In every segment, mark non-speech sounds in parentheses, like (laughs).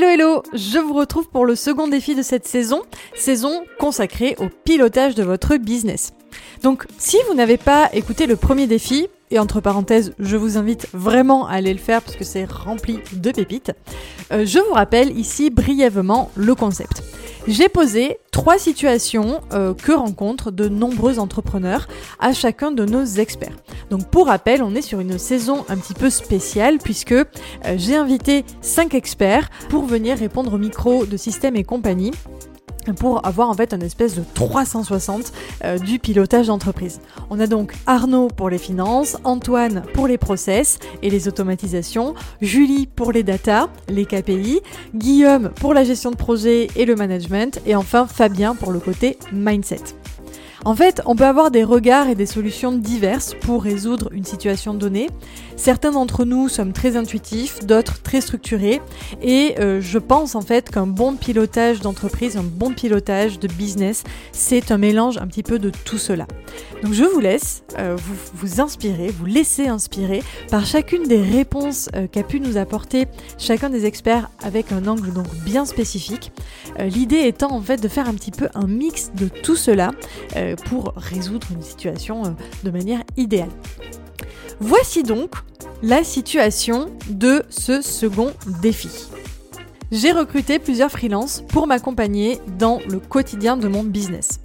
Hello hello, je vous retrouve pour le second défi de cette saison, saison consacrée au pilotage de votre business. Donc si vous n'avez pas écouté le premier défi, et entre parenthèses, je vous invite vraiment à aller le faire parce que c'est rempli de pépites, euh, je vous rappelle ici brièvement le concept. J'ai posé trois situations euh, que rencontrent de nombreux entrepreneurs à chacun de nos experts. Donc pour rappel, on est sur une saison un petit peu spéciale puisque euh, j'ai invité cinq experts pour venir répondre au micro de Système et compagnie pour avoir en fait un espèce de 360 euh, du pilotage d'entreprise. On a donc Arnaud pour les finances, Antoine pour les process et les automatisations, Julie pour les data, les KPI, Guillaume pour la gestion de projet et le management et enfin Fabien pour le côté mindset. En fait, on peut avoir des regards et des solutions diverses pour résoudre une situation donnée. Certains d'entre nous sommes très intuitifs, d'autres très structurés. Et euh, je pense en fait qu'un bon pilotage d'entreprise, un bon pilotage de business, c'est un mélange un petit peu de tout cela. Donc je vous laisse euh, vous, vous inspirer, vous laisser inspirer par chacune des réponses euh, qu'a pu nous apporter chacun des experts avec un angle donc bien spécifique. L'idée étant en fait de faire un petit peu un mix de tout cela pour résoudre une situation euh, de manière idéale. Voici donc la situation de ce second défi. J'ai recruté plusieurs freelances pour m'accompagner dans le quotidien de mon business.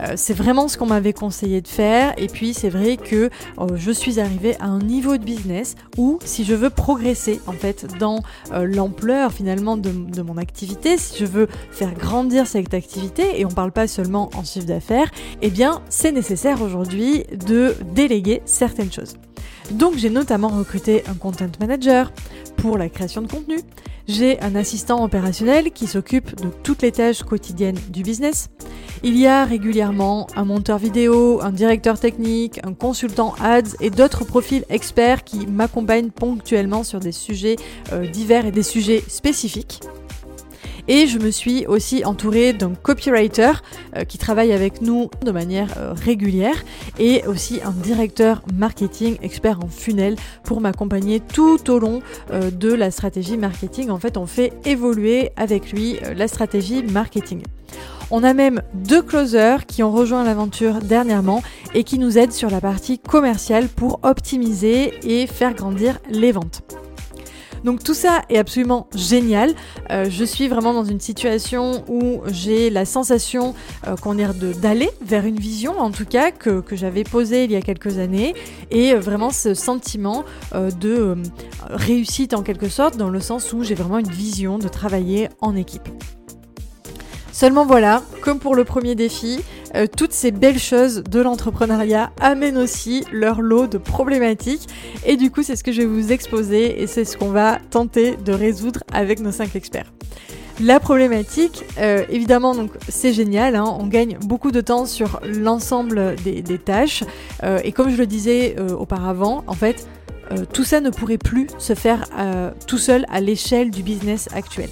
Euh, c'est vraiment ce qu'on m'avait conseillé de faire. Et puis c'est vrai que euh, je suis arrivée à un niveau de business où si je veux progresser en fait dans euh, l'ampleur finalement de, de, mon activité, si je veux faire grandir cette activité, et on parle pas seulement en chiffre d'affaires, eh bien c'est nécessaire aujourd'hui de déléguer certaines choses. Donc j'ai notamment recruté un content manager pour la création de contenu. J'ai un assistant opérationnel qui s'occupe de toutes les tâches quotidiennes du business. Il y a régulièrement un monteur vidéo, un directeur technique, un consultant ads et d'autres profils experts qui m'accompagnent ponctuellement sur des sujets euh, divers et des sujets spécifiques. Et je me suis aussi entourée d'un copywriter euh, qui travaille avec nous de manière euh, régulière et aussi un directeur marketing expert en funnel pour m'accompagner tout au long euh, de la stratégie marketing. En fait, on fait évoluer avec lui la stratégie marketing. On a même deux closers qui ont rejoint l'aventure dernièrement et qui nous aident sur la partie commerciale pour optimiser et faire grandir les ventes. Donc tout ça est absolument génial. Euh, je suis vraiment dans une situation où j'ai la sensation euh, qu'on est d'aller vers une vision, en tout cas que, que j'avais posée il y a quelques années, et euh, vraiment ce sentiment de réussite en quelque sorte, dans le sens où j'ai vraiment une vision de travailler en équipe. Seulement voilà, comme pour le premier défi, euh, toutes ces belles choses de l'entrepreneuriat amènent aussi leur lot de problématiques. Et du coup, c'est ce que je vais vous exposer et c'est ce qu'on va tenter de résoudre avec nos cinq experts. La problématique, euh, évidemment, donc c'est génial, hein, on gagne beaucoup de temps sur l'ensemble des, tâches. Euh, et comme je le disais auparavant, en fait, tout ça ne pourrait plus se faire tout seul à l'échelle du business actuel.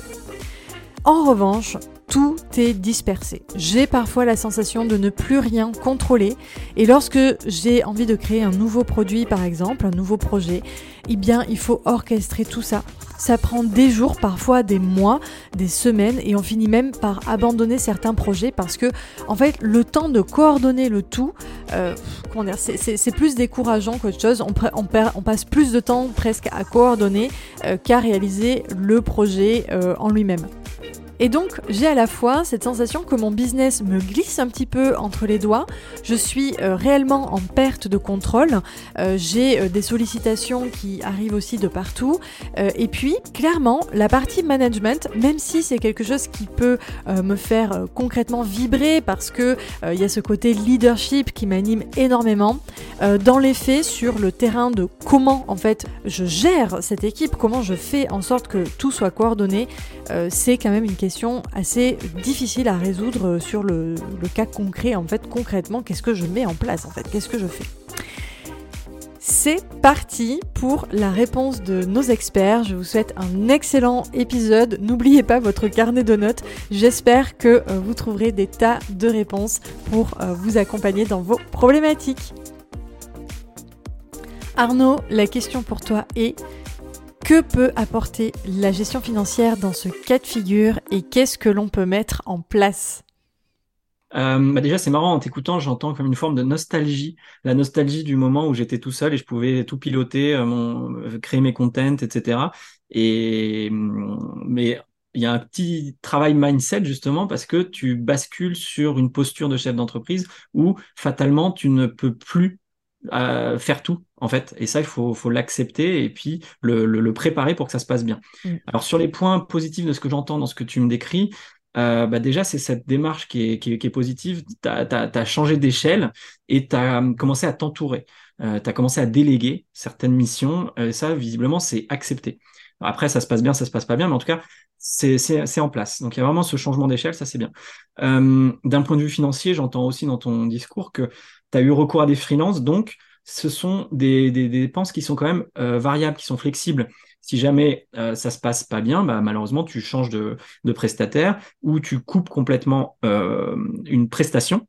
En revanche, tout est dispersé. J'ai parfois la sensation de ne plus rien contrôler et lorsque j'ai envie de créer un nouveau produit par exemple, un nouveau projet, eh bien il faut orchestrer tout ça. Ça prend des jours, parfois des mois, des semaines et on finit même par abandonner certains projets parce que en fait le temps de coordonner le tout, euh, c'est plus décourageant qu'autre chose. On, passe plus de temps presque à coordonner euh, qu'à réaliser le projet euh, en lui-même. Et donc, j'ai à la fois cette sensation que mon business me glisse un petit peu entre les doigts. Je suis euh, réellement en perte de contrôle. Euh, j'ai euh, des sollicitations qui arrivent aussi de partout. et puis, clairement, la partie management, même si c'est quelque chose qui peut me faire concrètement vibrer parce que il y a ce côté leadership qui m'anime énormément, dans les faits, sur le terrain de comment en fait je gère cette équipe, comment je fais en sorte que tout soit coordonné, c'est quand même une question assez difficiles à résoudre sur le, le cas concret. En fait, concrètement, qu'est-ce que je mets en place En fait, qu'est-ce que je fais? C'est parti pour la réponse de nos experts. Je vous souhaite un excellent épisode. N'oubliez pas votre carnet de notes. J'espère que euh, vous trouverez des tas de réponses pour euh, vous accompagner dans vos problématiques. Arnaud, la question pour toi est que peut apporter la gestion financière dans ce cas de figure et qu'est-ce que l'on peut mettre en place euh, bah déjà, c'est marrant, en t'écoutant, j'entends comme une forme de nostalgie, la nostalgie du moment où j'étais tout seul et je pouvais tout piloter, euh, euh, créer mes contents, etc. Et mm, mais il y a un petit travail mindset justement parce que tu bascules sur une posture de chef d'entreprise où fatalement tu ne peux plus faire tout en fait et ça il faut, faut l'accepter et puis le, le, le, préparer pour que ça se passe bien. Mm. Alors sur les points positifs de ce que j'entends dans ce que tu me décris, euh, bah déjà, c'est cette démarche qui est, qui est, qui est positive. Tu as, changé d'échelle et tu as commencé à t'entourer. Euh, tu as commencé à déléguer certaines missions. Euh, ça, visiblement, c'est accepté. Après, ça se passe bien, ça se passe pas bien, mais en tout cas, c'est en place. Donc, il y a vraiment ce changement d'échelle, ça, c'est bien. Euh, D'un point de vue financier, j'entends aussi dans ton discours que tu as eu recours à des freelances. Donc, ce sont des, des, des dépenses qui sont quand même euh, variables, qui sont flexibles. Si jamais euh, ça se passe pas bien, bah, malheureusement, tu changes de, de, prestataire ou tu coupes complètement euh, une prestation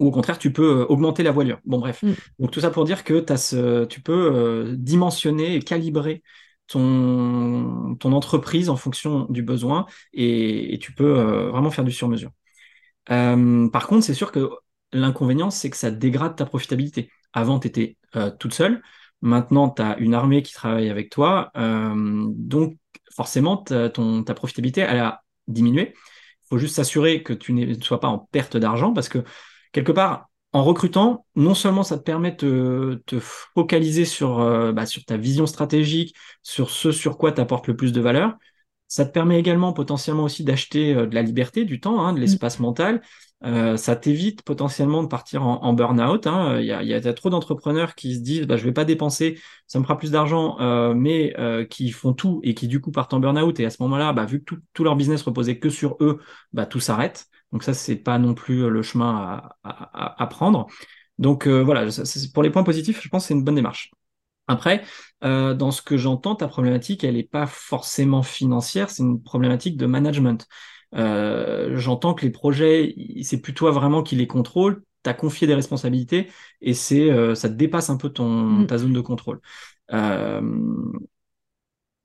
ou au contraire, tu peux euh, augmenter la voilure. Bon, bref. Mm. Donc, tout ça pour dire que as ce, tu peux dimensionner et calibrer ton, ton entreprise en fonction du besoin et, et tu peux vraiment faire du sur-mesure. par contre, c'est sûr que l'inconvénient, c'est que ça dégrade ta profitabilité. Avant, tu étais toute seule. Maintenant, tu as une armée qui travaille avec toi. Euh, donc, forcément, ton, ta profitabilité, elle a diminué. Il faut juste s'assurer que tu ne sois pas en perte d'argent parce que, quelque part, en recrutant, non seulement ça te permet de te focaliser sur, euh, bah, sur ta vision stratégique, sur ce sur quoi tu apportes le plus de valeur, ça te permet également potentiellement aussi d'acheter euh, de la liberté, du temps, hein, de l'espace mental, euh, ça t'évite potentiellement de partir en, burn-out. Hein. Il, y a, y, a, trop d'entrepreneurs qui se disent bah, je vais pas dépenser, ça me fera plus d'argent, euh, mais euh, qui font tout et qui du coup partent en burn-out. Et à ce moment-là, bah, vu que tout, leur business reposait que sur eux, bah, tout s'arrête. Donc ça, c'est pas non plus le chemin à, prendre. Donc voilà, pour les points positifs, je pense que c'est une bonne démarche. Après, dans ce que j'entends, ta problématique, elle n'est pas forcément financière, c'est une problématique de management. Euh, j'entends que les projets, c'est plutôt toi vraiment qui les contrôle. Tu as confié des responsabilités et c'est euh, ça dépasse un peu ton, mm. ta zone de contrôle. Euh,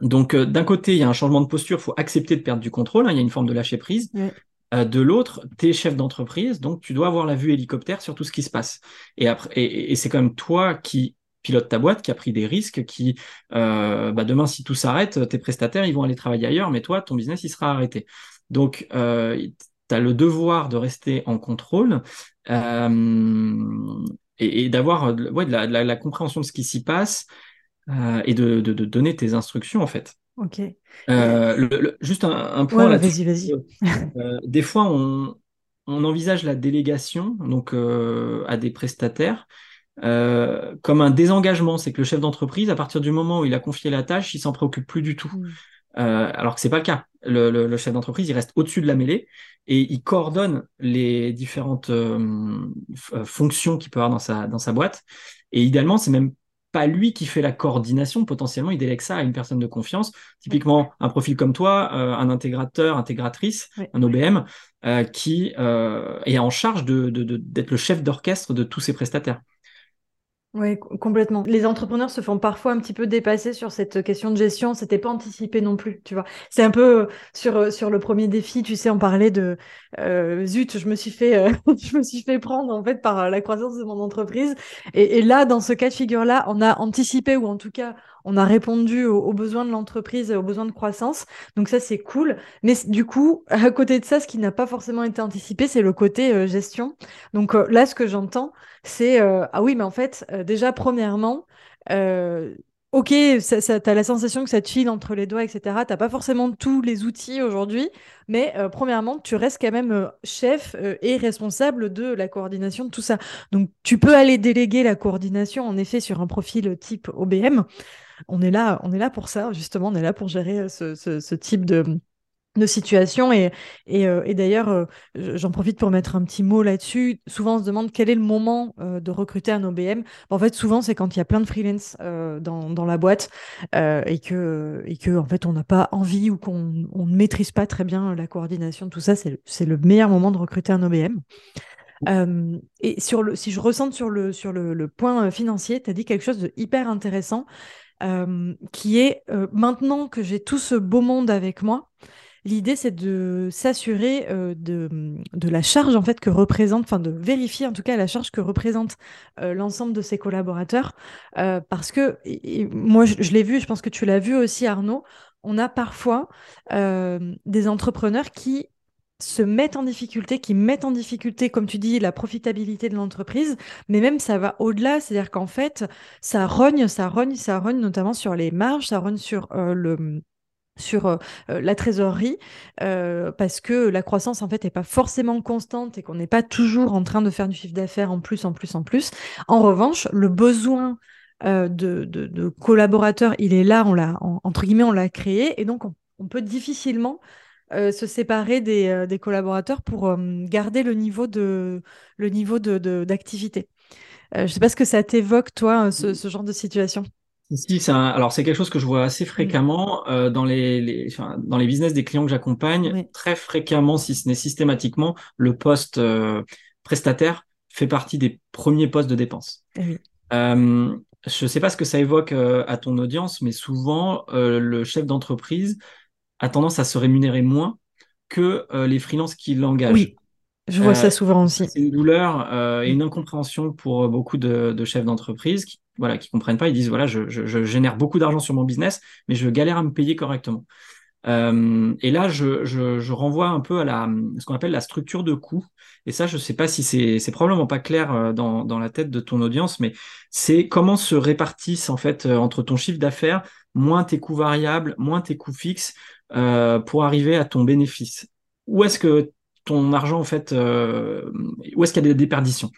donc d'un côté, il y a un changement de posture, il faut accepter de perdre du contrôle, hein, il y a une forme de lâcher prise. de l'autre, tu es chef d'entreprise, donc tu dois avoir la vue hélicoptère sur tout ce qui se passe. Et, après, et, c'est quand même toi qui pilote ta boîte, qui a pris des risques, qui euh, bah demain si tout s'arrête, tes prestataires ils vont aller travailler ailleurs, mais toi ton business il sera arrêté. Donc, euh, tu as le devoir de rester en contrôle euh, et, d'avoir ouais, de, la, compréhension de ce qui s'y passe euh, et de, donner tes instructions, en fait. Ok. juste un, point là Vas-y, vas-y. des fois, on, envisage la délégation donc à des prestataires. comme un désengagement, c'est que le chef d'entreprise, à partir du moment où il a confié la tâche, il s'en préoccupe plus du tout. Euh, alors que c'est pas le cas. Le, le, chef d'entreprise, il reste au-dessus de la mêlée et il coordonne les différentes euh, euh, fonctions qu'il peut avoir dans sa, dans sa boîte. Et idéalement, c'est même pas lui qui fait la coordination. Potentiellement, il délègue ça à une personne de confiance. Typiquement, un profil comme toi, un intégrateur, intégratrice, un OBM, qui est en charge de, d'être de, le chef d'orchestre de tous ses prestataires. Oui, complètement. Les entrepreneurs se font parfois un petit peu dépasser sur cette question de gestion. C'était pas anticipé non plus, tu vois. C'est un peu euh, sur euh, sur le premier défi, tu sais, on parlait de euh, zut, je me suis fait (laughs) je me suis fait prendre en fait par la croissance de mon entreprise. Et, et là, dans ce cas de figure là, on a anticipé ou en tout cas on a répondu aux, besoins de l'entreprise, aux besoins de croissance. Donc ça, c'est cool. Mais du coup, à côté de ça, ce qui n'a pas forcément été anticipé, c'est le côté euh, gestion. Donc euh, là, ce que j'entends, c'est euh, ah oui, mais en fait, déjà premièrement. Ok, ça, ça, la sensation que ça te file entre les doigts, etc. T'as pas forcément tous les outils aujourd'hui, mais premièrement, tu restes quand même chef et responsable de la coordination de tout ça. Donc, tu peux aller déléguer la coordination, en effet, sur un profil type OBM on est là, on est là pour ça, justement, on est là pour gérer euh, ce, type de, de situation. Et, et, euh, et d'ailleurs, euh, j'en profite pour mettre un petit mot là-dessus. Souvent, on se demande quel est le moment de recruter un OBM. En fait, souvent, c'est quand il y a plein de freelance dans, dans, la boîte et que, et que, en fait, on n'a pas envie ou qu'on on ne maîtrise pas très bien la coordination tout ça. C'est le meilleur moment de recruter un OBM. et sur le, si je ressens sur le, sur le, le point financier, tu as dit quelque chose de hyper intéressant. Qui est maintenant que j'ai tout ce beau monde avec moi, L'idée, c'est de s'assurer euh, de, de, la charge en fait que représente, enfin de vérifier en tout cas la charge que représente euh, l'ensemble de ses collaborateurs, euh, parce que moi je, l'ai vu, je pense que tu l'as vu aussi Arnaud, on a parfois des entrepreneurs qui se mettent en difficulté, qui mettent en difficulté, comme tu dis, la profitabilité de l'entreprise, mais même ça va au-delà, c'est-à-dire qu'en fait, ça rogne, ça rogne, ça rogne notamment sur les marges, ça rogne sur le sur euh, euh, la trésorerie euh, parce que la croissance en fait n'est pas forcément constante et qu'on n'est pas toujours en train de faire du chiffre d'affaires en plus, en plus, en plus. En revanche, le besoin de, collaborateurs, il est là, on l'a entre guillemets, on l'a créé et donc on, peut difficilement se séparer des, collaborateurs pour garder le niveau de le niveau d'activité. je ne sais pas ce que ça t'évoque toi, ce genre de situation. Si, c'est alors c'est quelque chose que je vois assez fréquemment euh, dans les, dans les business des clients que j'accompagne. Très fréquemment, si ce n'est systématiquement, le poste euh, prestataire fait partie des premiers postes de dépenses. Eh euh, je ne sais pas ce que ça évoque à ton audience, mais souvent le chef d'entreprise a tendance à se rémunérer moins que les freelances qui l'engagent. Oui. Je vois ça souvent aussi. C'est une douleur et une incompréhension pour beaucoup de, de chefs d'entreprise qui voilà, qui comprennent pas, ils disent voilà, je, je, génère beaucoup d'argent sur mon business, mais je galère à me payer correctement. Euh, et là, je, je, renvoie un peu à la, ce qu'on appelle la structure de coût. Et ça, je sais pas si c'est, probablement pas clair euh, dans, dans la tête de ton audience, mais c'est comment se répartissent en fait euh, entre ton chiffre d'affaires, moins tes coûts variables, moins tes coûts fixes, euh, pour arriver à ton bénéfice. Où est-ce que ton argent en fait, euh, où est-ce qu'il y a des déperditions?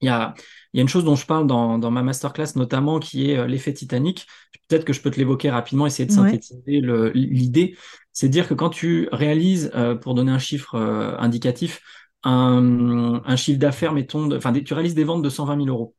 Il y a il y a une chose dont je parle dans, dans ma masterclass notamment qui est euh, l'effet Titanic. Peut-être que je peux te l'évoquer rapidement, essayer de synthétiser l'idée. C'est dire que quand tu réalises, euh, pour donner un chiffre euh, indicatif, un, un chiffre d'affaires, mettons, enfin, tu réalises des ventes de 120 000 euros.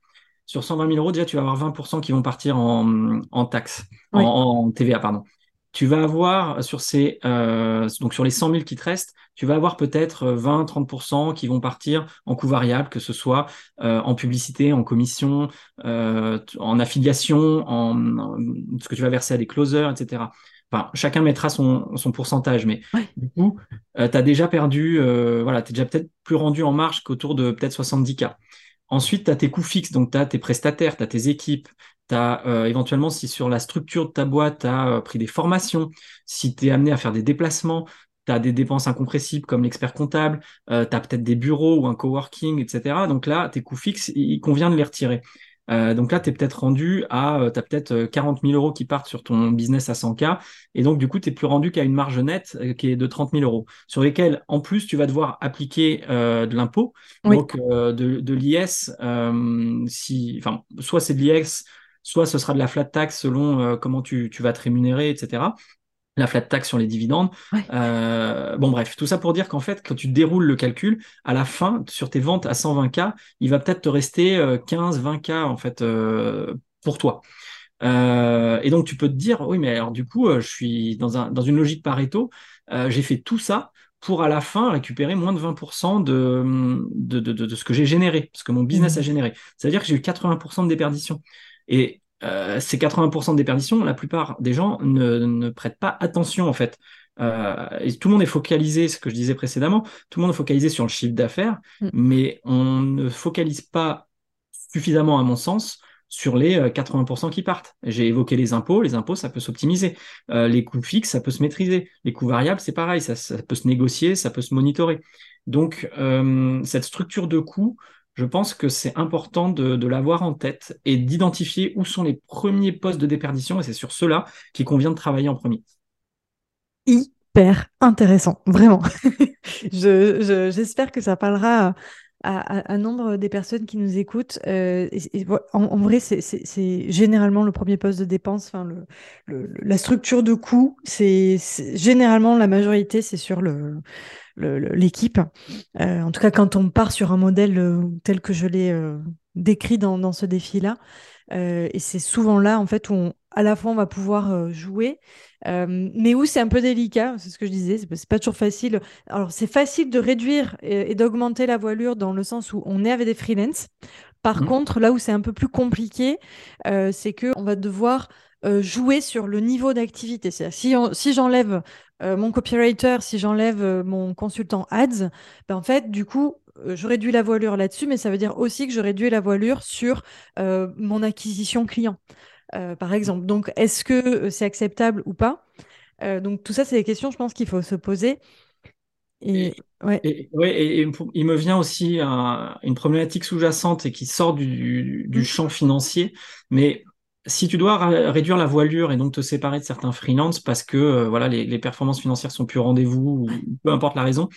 Sur 120 000 euros, déjà, tu vas avoir 20% qui vont partir en, en taxes, en, en TVA, pardon tu vas avoir sur ces euh, donc sur les 100 000 qui te restent, tu vas avoir peut-être 20-30% qui vont partir en coût variable, que ce soit euh, en publicité, en commission, euh, en affiliation, en, ce que tu vas verser à des closers, etc. Enfin, chacun mettra son, son pourcentage, mais du coup, tu as déjà perdu, voilà, tu es déjà peut-être plus rendu en marge qu'autour de peut-être 70K. Ensuite, tu as tes coûts fixes, donc tu as tes prestataires, tu as tes équipes, as euh, éventuellement, si sur la structure de ta boîte, tu as euh, pris des formations, si tu es amené à faire des déplacements, tu as des dépenses incompressibles comme l'expert comptable, euh, tu as peut-être des bureaux ou un coworking, etc. Donc là, tes coûts fixes, il convient de les retirer. Euh, donc là, tu es peut-être rendu à, euh, tu as peut-être 40 000 euros qui partent sur ton business à 100K, et donc du coup, tu es plus rendu qu'à une marge nette qui est de 30 000 euros, sur lesquels, en plus, tu vas devoir appliquer de l'impôt, donc de, de l'IS, si, enfin, soit c'est de l'IS, soit ce sera de la flat tax selon euh, comment tu, tu, vas te rémunérer, etc. La flat tax sur les dividendes. Euh, bon, bref, tout ça pour dire qu'en fait, quand tu déroules le calcul, à la fin, sur tes ventes à 120K, il va peut-être te rester 15-20K euh, en fait pour toi. et donc, tu peux te dire, oui, mais alors du coup, je suis dans, un, dans une logique Pareto, j'ai fait tout ça pour à la fin récupérer moins de 20% de, de, de, de, ce que j'ai généré, ce que mon business mmh. a généré. C'est-à-dire que j'ai eu 80% de déperdition. Et euh, ces 80% de déperdition, la plupart des gens ne, ne prêtent pas attention en fait. Euh, et tout le monde est focalisé, ce que je disais précédemment, tout le monde est focalisé sur le chiffre d'affaires, mm. mais on ne focalise pas suffisamment, à mon sens, sur les 80% euh, qui partent. J'ai évoqué les impôts, les impôts, ça peut s'optimiser. Euh, les coûts fixes, ça peut se maîtriser. Les coûts variables, c'est pareil, ça, ça, peut se négocier, ça peut se monitorer. Donc, euh, cette structure de coûts, je pense que c'est important de, l'avoir en tête et d'identifier où sont les premiers postes de déperdition, et c'est sur cela qu'il convient de travailler en premier. Hyper intéressant, vraiment. (laughs) J'espère que ça parlera à, nombre des personnes qui nous écoutent. Euh, en, vrai, c'est généralement le premier poste de dépense. Enfin, le, la structure de coût, c'est généralement la majorité, c'est sur le l'équipe. Euh, en tout cas, quand on part sur un modèle euh, tel que je l'ai décrit dans, dans ce défi-là, et c'est souvent là, en fait, où on, à la fois on va pouvoir jouer, mais où c'est un peu délicat, c'est ce que je disais, c'est pas toujours facile. Alors c'est facile de réduire et, d'augmenter la voilure dans le sens où on est avec des freelances. Par mmh. contre, là où c'est un peu plus compliqué, c'est que on va devoir jouer sur le niveau d'activité. Si, si j'enlève mon copywriter, si j'enlève mon consultant ads, ben en fait, du coup, je réduis la voilure là-dessus, mais ça veut dire aussi que je réduis la voilure sur mon acquisition client. Euh, par exemple. Donc, est-ce que euh, c'est acceptable ou pas? Euh, Donc, tout ça, c'est des questions, je pense, qu'il faut se poser. Et, ouais. Et, il me vient aussi une problématique sous-jacente et qui sort du, du, mmh. champ financier. Mais si tu dois réduire la voilure et donc te séparer de certains freelances parce que voilà les, les, performances financières sont plus au rendez-vous ou peu importe la raison,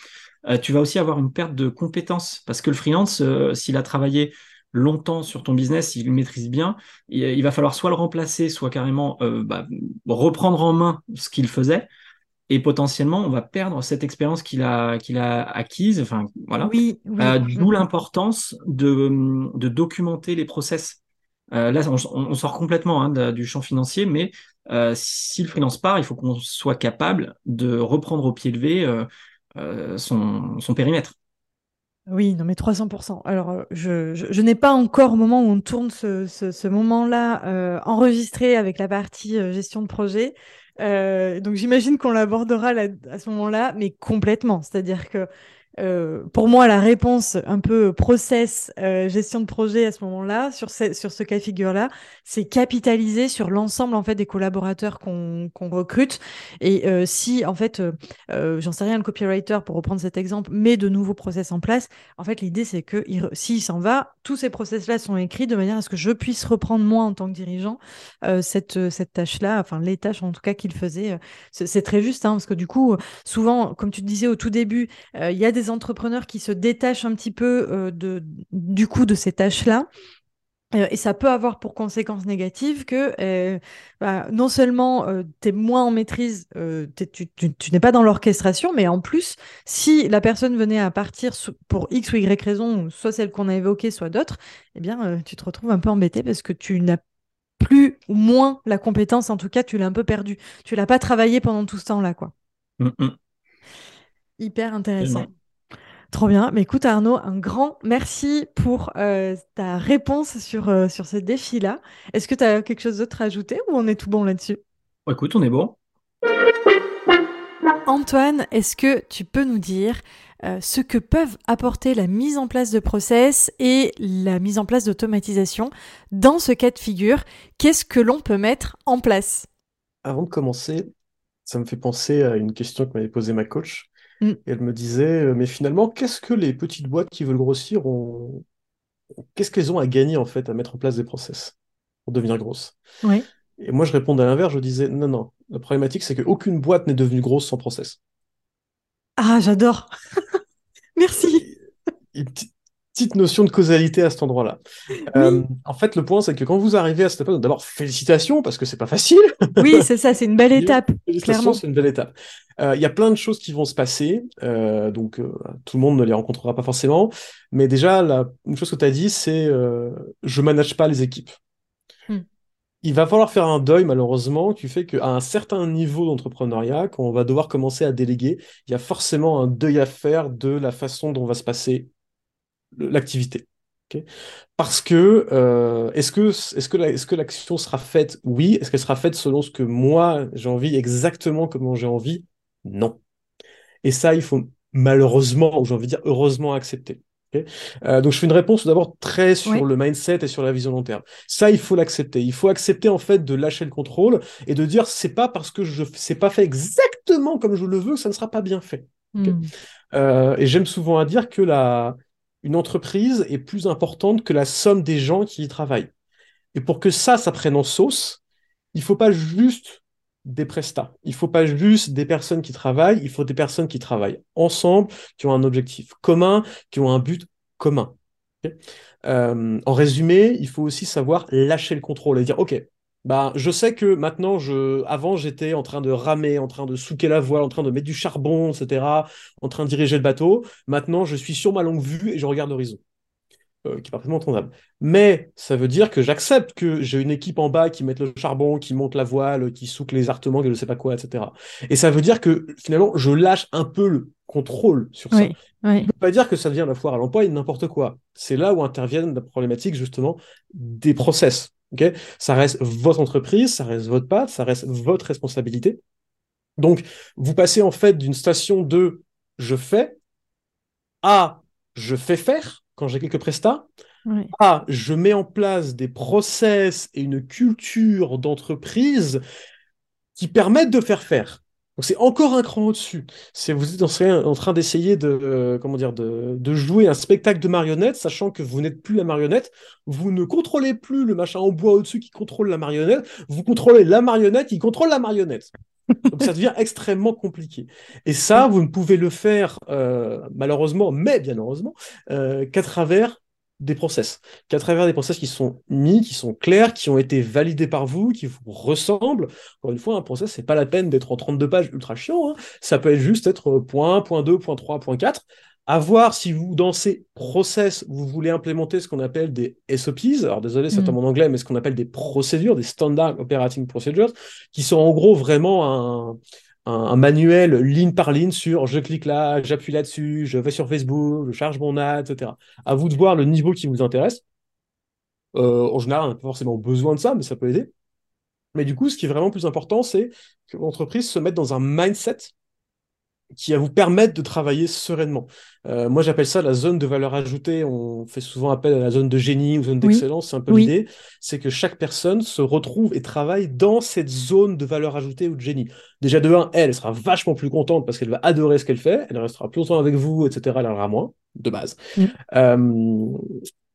tu vas aussi avoir une perte de compétences parce que le freelance, s'il a travaillé longtemps sur ton business, il maîtrise bien, il, va falloir soit le remplacer, soit carrément euh, bah, reprendre en main ce qu'il faisait. Et potentiellement, on va perdre cette expérience qu'il a, qu'il a acquise. Enfin, voilà. Oui, euh, D'où l'importance de, de, documenter les process. Euh, là, on, sort complètement hein, du champ financier, mais si le freelance part, il faut qu'on soit capable de reprendre au pied levé son, son périmètre. Oui, non mais 300%. Alors, euh, je, je, n'ai pas encore au moment où on tourne ce, ce, moment-là euh, enregistré avec la partie euh, gestion de projet. donc j'imagine qu'on l'abordera à ce moment-là, mais complètement. C'est-à-dire que euh, pour moi, la réponse un peu process, euh, gestion de projet à ce moment-là, sur ce, cas de figure-là, c'est capitaliser sur l'ensemble en fait des collaborateurs qu'on recrute. Et euh, si en fait, j'en sais rien, le copywriter, pour reprendre cet exemple, met de nouveaux process en place, en fait, l'idée c'est que s'il s'en va, tous ces process-là sont écrits de manière à ce que je puisse reprendre moi en tant que dirigeant cette, tâche-là, enfin les tâches en tout cas qu'il faisait. c'est très juste, hein, parce que du coup, souvent, comme tu disais au tout début, il y a des entrepreneurs qui se détachent un petit peu euh, de, du coup de ces tâches-là. Euh, et ça peut avoir pour conséquence négative que euh, bah, non seulement tu es moins en maîtrise, tu, n'es pas dans l'orchestration, mais en plus, si la personne venait à partir pour X ou Y raison, soit celle qu'on a évoquée, soit d'autres, eh bien, tu te retrouves un peu embêté parce que tu n'as plus ou moins la compétence, en tout cas, tu l'as un peu perdu. Tu l'as pas travaillé pendant tout ce temps-là, quoi. Mmh, mmh. Hyper intéressant. Trop bien. Mais écoute, Arnaud, un grand merci pour euh, ta réponse sur, euh, sur ce défi-là. Est-ce que tu as quelque chose d'autre à ajouter ou on est tout bon là-dessus? Écoute, on est bon. Antoine, est-ce que tu peux nous dire euh, ce que peuvent apporter la mise en place de process et la mise en place d'automatisation dans ce cas de figure? Qu'est-ce que l'on peut mettre en place? Avant de commencer, ça me fait penser à une question que m'avait posée ma coach. Mm. elle me disait, euh, mais finalement, qu'est-ce que les petites boîtes qui veulent grossir ont... Qu'est-ce qu'elles ont à gagner en fait à mettre en place des process pour devenir grosses? Et moi, je répondais à l'inverse, je disais, non, non, la problématique, c'est qu'aucune boîte n'est devenue grosse sans process. Ah, j'adore. (laughs) Merci petite notion de causalité à cet endroit-là. Euh, en fait, le point, c'est que quand vous arrivez à cette étape, d'abord, félicitations, parce que c'est pas facile. Oui, c'est ça, c'est une belle (laughs) étape. Félicitations, c'est une belle étape. Euh, il y a plein de choses qui vont se passer, euh, donc tout le monde ne les rencontrera pas forcément, mais déjà, la, une chose que tu as dit, c'est je manage pas les équipes. Hmm. Il va falloir faire un deuil, malheureusement, qui fait qu'à un certain niveau d'entrepreneuriat, quand on va devoir commencer à déléguer, il y a forcément un deuil à faire de la façon dont va se passer l'activité. Parce que euh, est-ce que est-ce que est-ce que l'action sera faite? Oui. Est-ce qu'elle sera faite selon ce que moi j'ai envie, exactement comment j'ai envie? Non. Et ça, il faut malheureusement, ou j'ai envie de dire heureusement accepter. Euh, donc je fais une réponse d'abord très sur le mindset et sur la vision long terme. Ça, il faut l'accepter. Il faut accepter en fait de lâcher le contrôle et de dire c'est pas parce que je c'est pas fait exactement comme je le veux que ça ne sera pas bien fait. Hmm. Euh, et j'aime souvent à dire que la une entreprise est plus importante que la somme des gens qui y travaillent. Et pour que ça, ça prenne en sauce, il faut pas juste des prestats. Il faut pas juste des personnes qui travaillent, il faut des personnes qui travaillent ensemble, qui ont un objectif commun, qui ont un but commun. Euh, en résumé, il faut aussi savoir lâcher le contrôle et dire, OK, bah, je sais que maintenant, je, avant, j'étais en train de ramer, en train de souquer la voile, en train de mettre du charbon, etc., en train de diriger le bateau. Maintenant, je suis sur ma longue vue et je regarde l'horizon. Euh, qui est parfaitement entendable. Mais ça veut dire que j'accepte que j'ai une équipe en bas qui met le charbon, qui monte la voile, qui souque les artements, que je ne sais pas quoi, etc. Et ça veut dire que finalement, je lâche un peu le contrôle sur ça. Oui, oui. ne pas dire que ça devient la foire à l'emploi et n'importe quoi. C'est là où interviennent la problématique justement des process. Ok? Ça reste votre entreprise, ça reste votre patte, ça reste votre responsabilité. Donc, vous passez en fait d'une station de je fais à je fais faire quand j'ai quelques prestats. Oui. Ah, je mets en place des process et une culture d'entreprise qui permettent de faire faire. Donc c'est encore un cran au-dessus. Vous êtes en, train d'essayer de euh, de, jouer un spectacle de marionnettes, sachant que vous n'êtes plus la marionnette, vous ne contrôlez plus le machin en bois au-dessus qui contrôle la marionnette, vous contrôlez la marionnette qui contrôle la marionnette. Donc ça devient extrêmement compliqué. Et ça, vous ne pouvez le faire euh, malheureusement, mais bien heureusement, euh, qu'à travers des process, qu'à travers des process qui sont mis, qui sont clairs, qui ont été validés par vous, qui vous ressemblent. Encore une fois, un process, c'est pas la peine d'être en 32 pages ultra chiant. Hein. Ça peut être juste être point, point 2, point 3, point 4 à voir si vous, dans ces process, vous voulez implémenter ce qu'on appelle des SOPs. Alors, désolé, c'est Mm. en anglais, mais ce qu'on appelle des procédures, des Standard Operating Procedures, qui sont en gros vraiment un, un, manuel ligne par ligne sur je clique là, j'appuie là-dessus, je vais sur Facebook, je charge mon ad, etc. À vous de voir le niveau qui vous intéresse. Euh, en général, on n'a pas forcément besoin de ça, mais ça peut aider. Mais du coup, ce qui est vraiment plus important, c'est que l'entreprise se mette dans un mindset qui va vous permettre de travailler sereinement. Euh, moi, j'appelle ça la zone de valeur ajoutée. On fait souvent appel à la zone de génie ou zone Oui. d'excellence. C'est un peu Oui. l'idée. C'est que chaque personne se retrouve et travaille dans cette zone de valeur ajoutée ou de génie. Déjà, de un, elle, elle sera vachement plus contente parce qu'elle va adorer ce qu'elle fait. Elle restera plus longtemps avec vous, etc. Elle en aura moins, de base. Mm. Euh,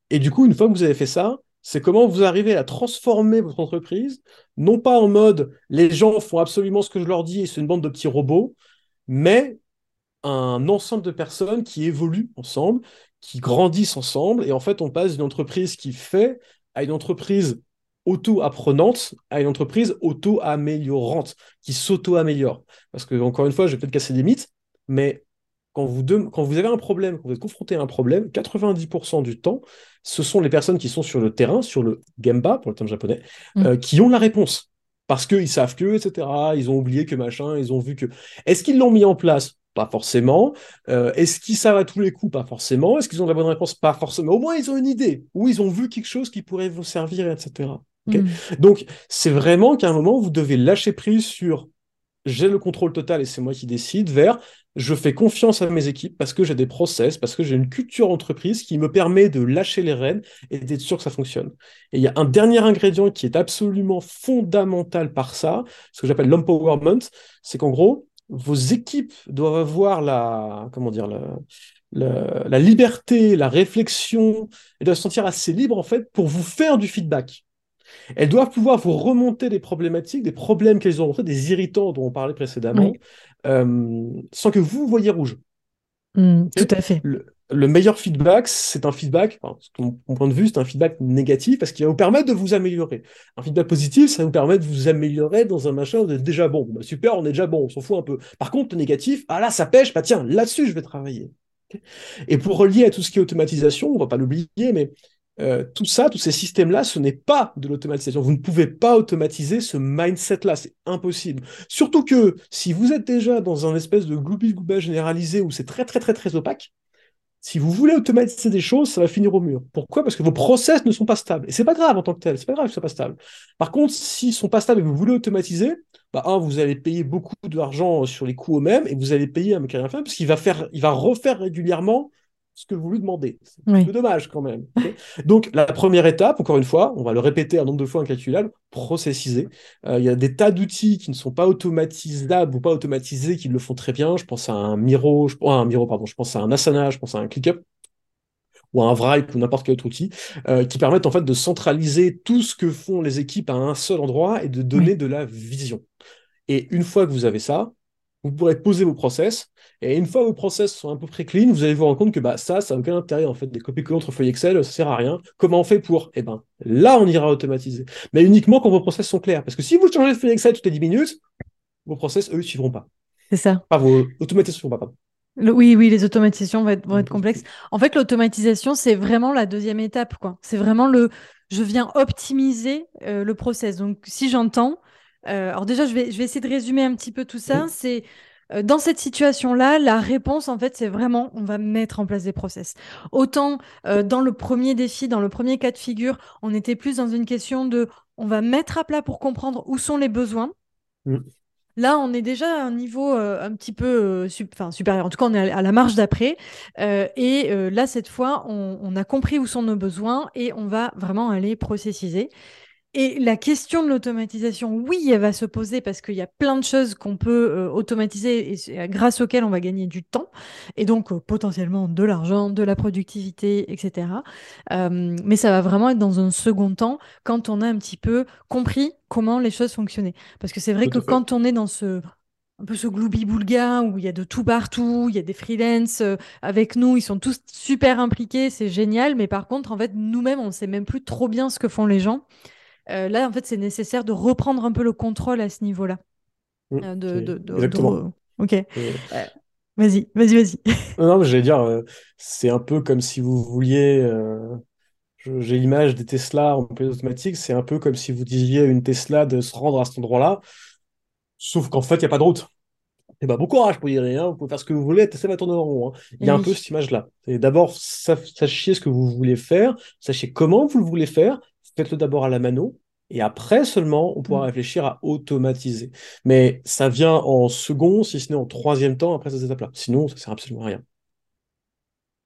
et du coup, une fois que vous avez fait ça, c'est comment vous arrivez à transformer votre entreprise, non pas en mode les gens font absolument ce que je leur dis et c'est une bande de petits robots, mais un ensemble de personnes qui évoluent ensemble, qui grandissent ensemble, et en fait, on passe d'une entreprise qui fait à une entreprise auto-apprenante à une entreprise auto-améliorante, qui s'auto-améliore. Parce que, encore une fois, je vais peut-être casser des mythes, mais quand vous, dem- quand vous avez un problème, quand vous êtes confronté à un problème, 90% du temps, ce sont les personnes qui sont sur le terrain, sur le gemba, pour le terme japonais, Mm. euh, qui ont la réponse. Parce qu'ils savent que, etc., ils ont oublié que machin, ils ont vu que. Est-ce qu'ils l'ont mis en place? Pas forcément. Euh, Est-ce qu'ils savent à tous les coups? Pas forcément. Est-ce qu'ils ont la bonne réponse? Pas forcément. Au moins, ils ont une idée. Ou ils ont vu quelque chose qui pourrait vous servir, etc. Ok? Mm. Donc, c'est vraiment qu'à un moment, vous devez lâcher prise sur j'ai le contrôle total et c'est moi qui décide, vers je fais confiance à mes équipes parce que j'ai des process, parce que j'ai une culture entreprise qui me permet de lâcher les rênes et d'être sûr que ça fonctionne. Et il y a un dernier ingrédient qui est absolument fondamental par ça, ce que j'appelle l'empowerment, c'est qu'en gros, vos équipes doivent avoir la, comment dire, la, la, liberté, la réflexion, elles doivent se sentir assez libres en fait pour vous faire du feedback. Elles doivent pouvoir vous remonter des problématiques, des problèmes qu'elles ont rencontrés, des irritants dont on parlait précédemment, Oui. euh, sans que vous voyez rouge. Mm, Ok. Tout à fait. Le, le meilleur feedback, c'est un feedback, enfin, mon mon point de vue, c'est un feedback négatif parce qu'il va vous permettre de vous améliorer. Un feedback positif, ça va vous permet de vous améliorer dans un machin, vous êtes déjà bon. Bah, super, on est déjà bon, on s'en fout un peu. Par contre, le négatif, ah là, ça pêche, bah tiens, là-dessus, je vais travailler. Et pour relier à tout ce qui est automatisation, on va pas l'oublier, mais euh, tout ça, tous ces systèmes-là, ce n'est pas de l'automatisation. Vous ne pouvez pas automatiser ce mindset-là, c'est impossible. Surtout que si vous êtes déjà dans un espèce de gloubi-glouba généralisé où c'est très très très très opaque, si vous voulez automatiser des choses, ça va finir au mur. Pourquoi? Parce que vos process ne sont pas stables. Et c'est pas grave en tant que tel, c'est pas grave qu'ils soient pas stables. Par contre, s'ils sont pas stables et que vous voulez automatiser, bah un, vous allez payer beaucoup d'argent sur les coûts eux-mêmes et vous allez payer un mec rien faire parce qu'il va faire, il va refaire régulièrement ce que vous lui demandez. C'est un Oui. peu dommage quand même. Donc la première étape, encore une fois, on va le répéter un nombre de fois incalculable, processiser. Euh, Il y a des tas d'outils qui ne sont pas automatisables ou pas automatisés qui le font très bien. Je pense à un Miro, je, oh, un Miro, pardon, je pense à un Asana, je pense à un ClickUp ou à un Write ou n'importe quel autre outil euh, qui permettent en fait de centraliser tout ce que font les équipes à un seul endroit et de donner de la vision. Et une fois que vous avez ça, vous pourrez poser vos process, et une fois vos process sont à peu près clean, vous allez vous rendre compte que bah, ça, ça n'a aucun intérêt, en fait, des copies-collées entre feuilles Excel, ça sert à rien. Comment on fait pour? Eh ben, là, on ira automatiser. Mais uniquement quand vos process sont clairs. Parce que si vous changez de feuille Excel toutes les 10 minutes, vos process, eux, ne suivront pas. C'est ça. Pas vos automatisations, pas. oui, oui, les automatisations vont être, vont être complexes. En fait, l'automatisation, c'est vraiment la deuxième étape, quoi. C'est vraiment le, je viens optimiser euh, le process. Donc, si j'entends, euh, alors déjà, je vais, je vais essayer de résumer un petit peu tout ça. C'est dans cette situation-là, la réponse, en fait, c'est vraiment, on va mettre en place des process. Autant dans le premier défi, dans le premier cas de figure, on était plus dans une question de, on va mettre à plat pour comprendre où sont les besoins. Mm. Là, on est déjà à un niveau un petit peu supérieur. En tout cas, on est à la marge d'après. et là, cette fois, on, on, a compris où sont nos besoins et on va vraiment aller processiser. Et la question de l'automatisation, oui, elle va se poser parce qu'il y a plein de choses qu'on peut euh, automatiser et grâce auxquelles on va gagner du temps et donc euh, potentiellement de l'argent, de la productivité, etc. Euh, mais ça va vraiment être dans un second temps quand on a un petit peu compris comment les choses fonctionnaient. Parce que c'est vrai que quand on est dans ce un peu ce gloubi-boulga où il y a de tout partout, il y a des freelances avec nous, ils sont tous super impliqués, c'est génial, mais par contre, en fait, nous-mêmes, on ne sait même plus trop bien ce que font les gens. Euh, là, en fait, c'est nécessaire de reprendre un peu le contrôle à ce niveau-là. Mmh, euh, de, exactement. Ok. Euh, vas-y, vas-y, vas-y. (laughs) non, non j'allais dire, c'est un peu comme si vous vouliez. J'ai l'image des Tesla en pilote automatique, c'est un peu comme si vous disiez à une Tesla de se rendre à cet endroit-là, sauf qu'en fait, il n'y a pas de route. Eh ben, bon courage pour y aller, hein. vous pouvez faire ce que vous voulez, Tesla va tourner en rond. Hein. Il y a un peu cette image-là. D'abord, sachez ce que vous voulez faire, sachez comment vous le voulez faire, faites-le d'abord à la mano, et après seulement, on pourra mm. réfléchir à automatiser. Mais ça vient en second, si ce n'est en troisième temps après ces étapes-là. Sinon, ça sert absolument à rien.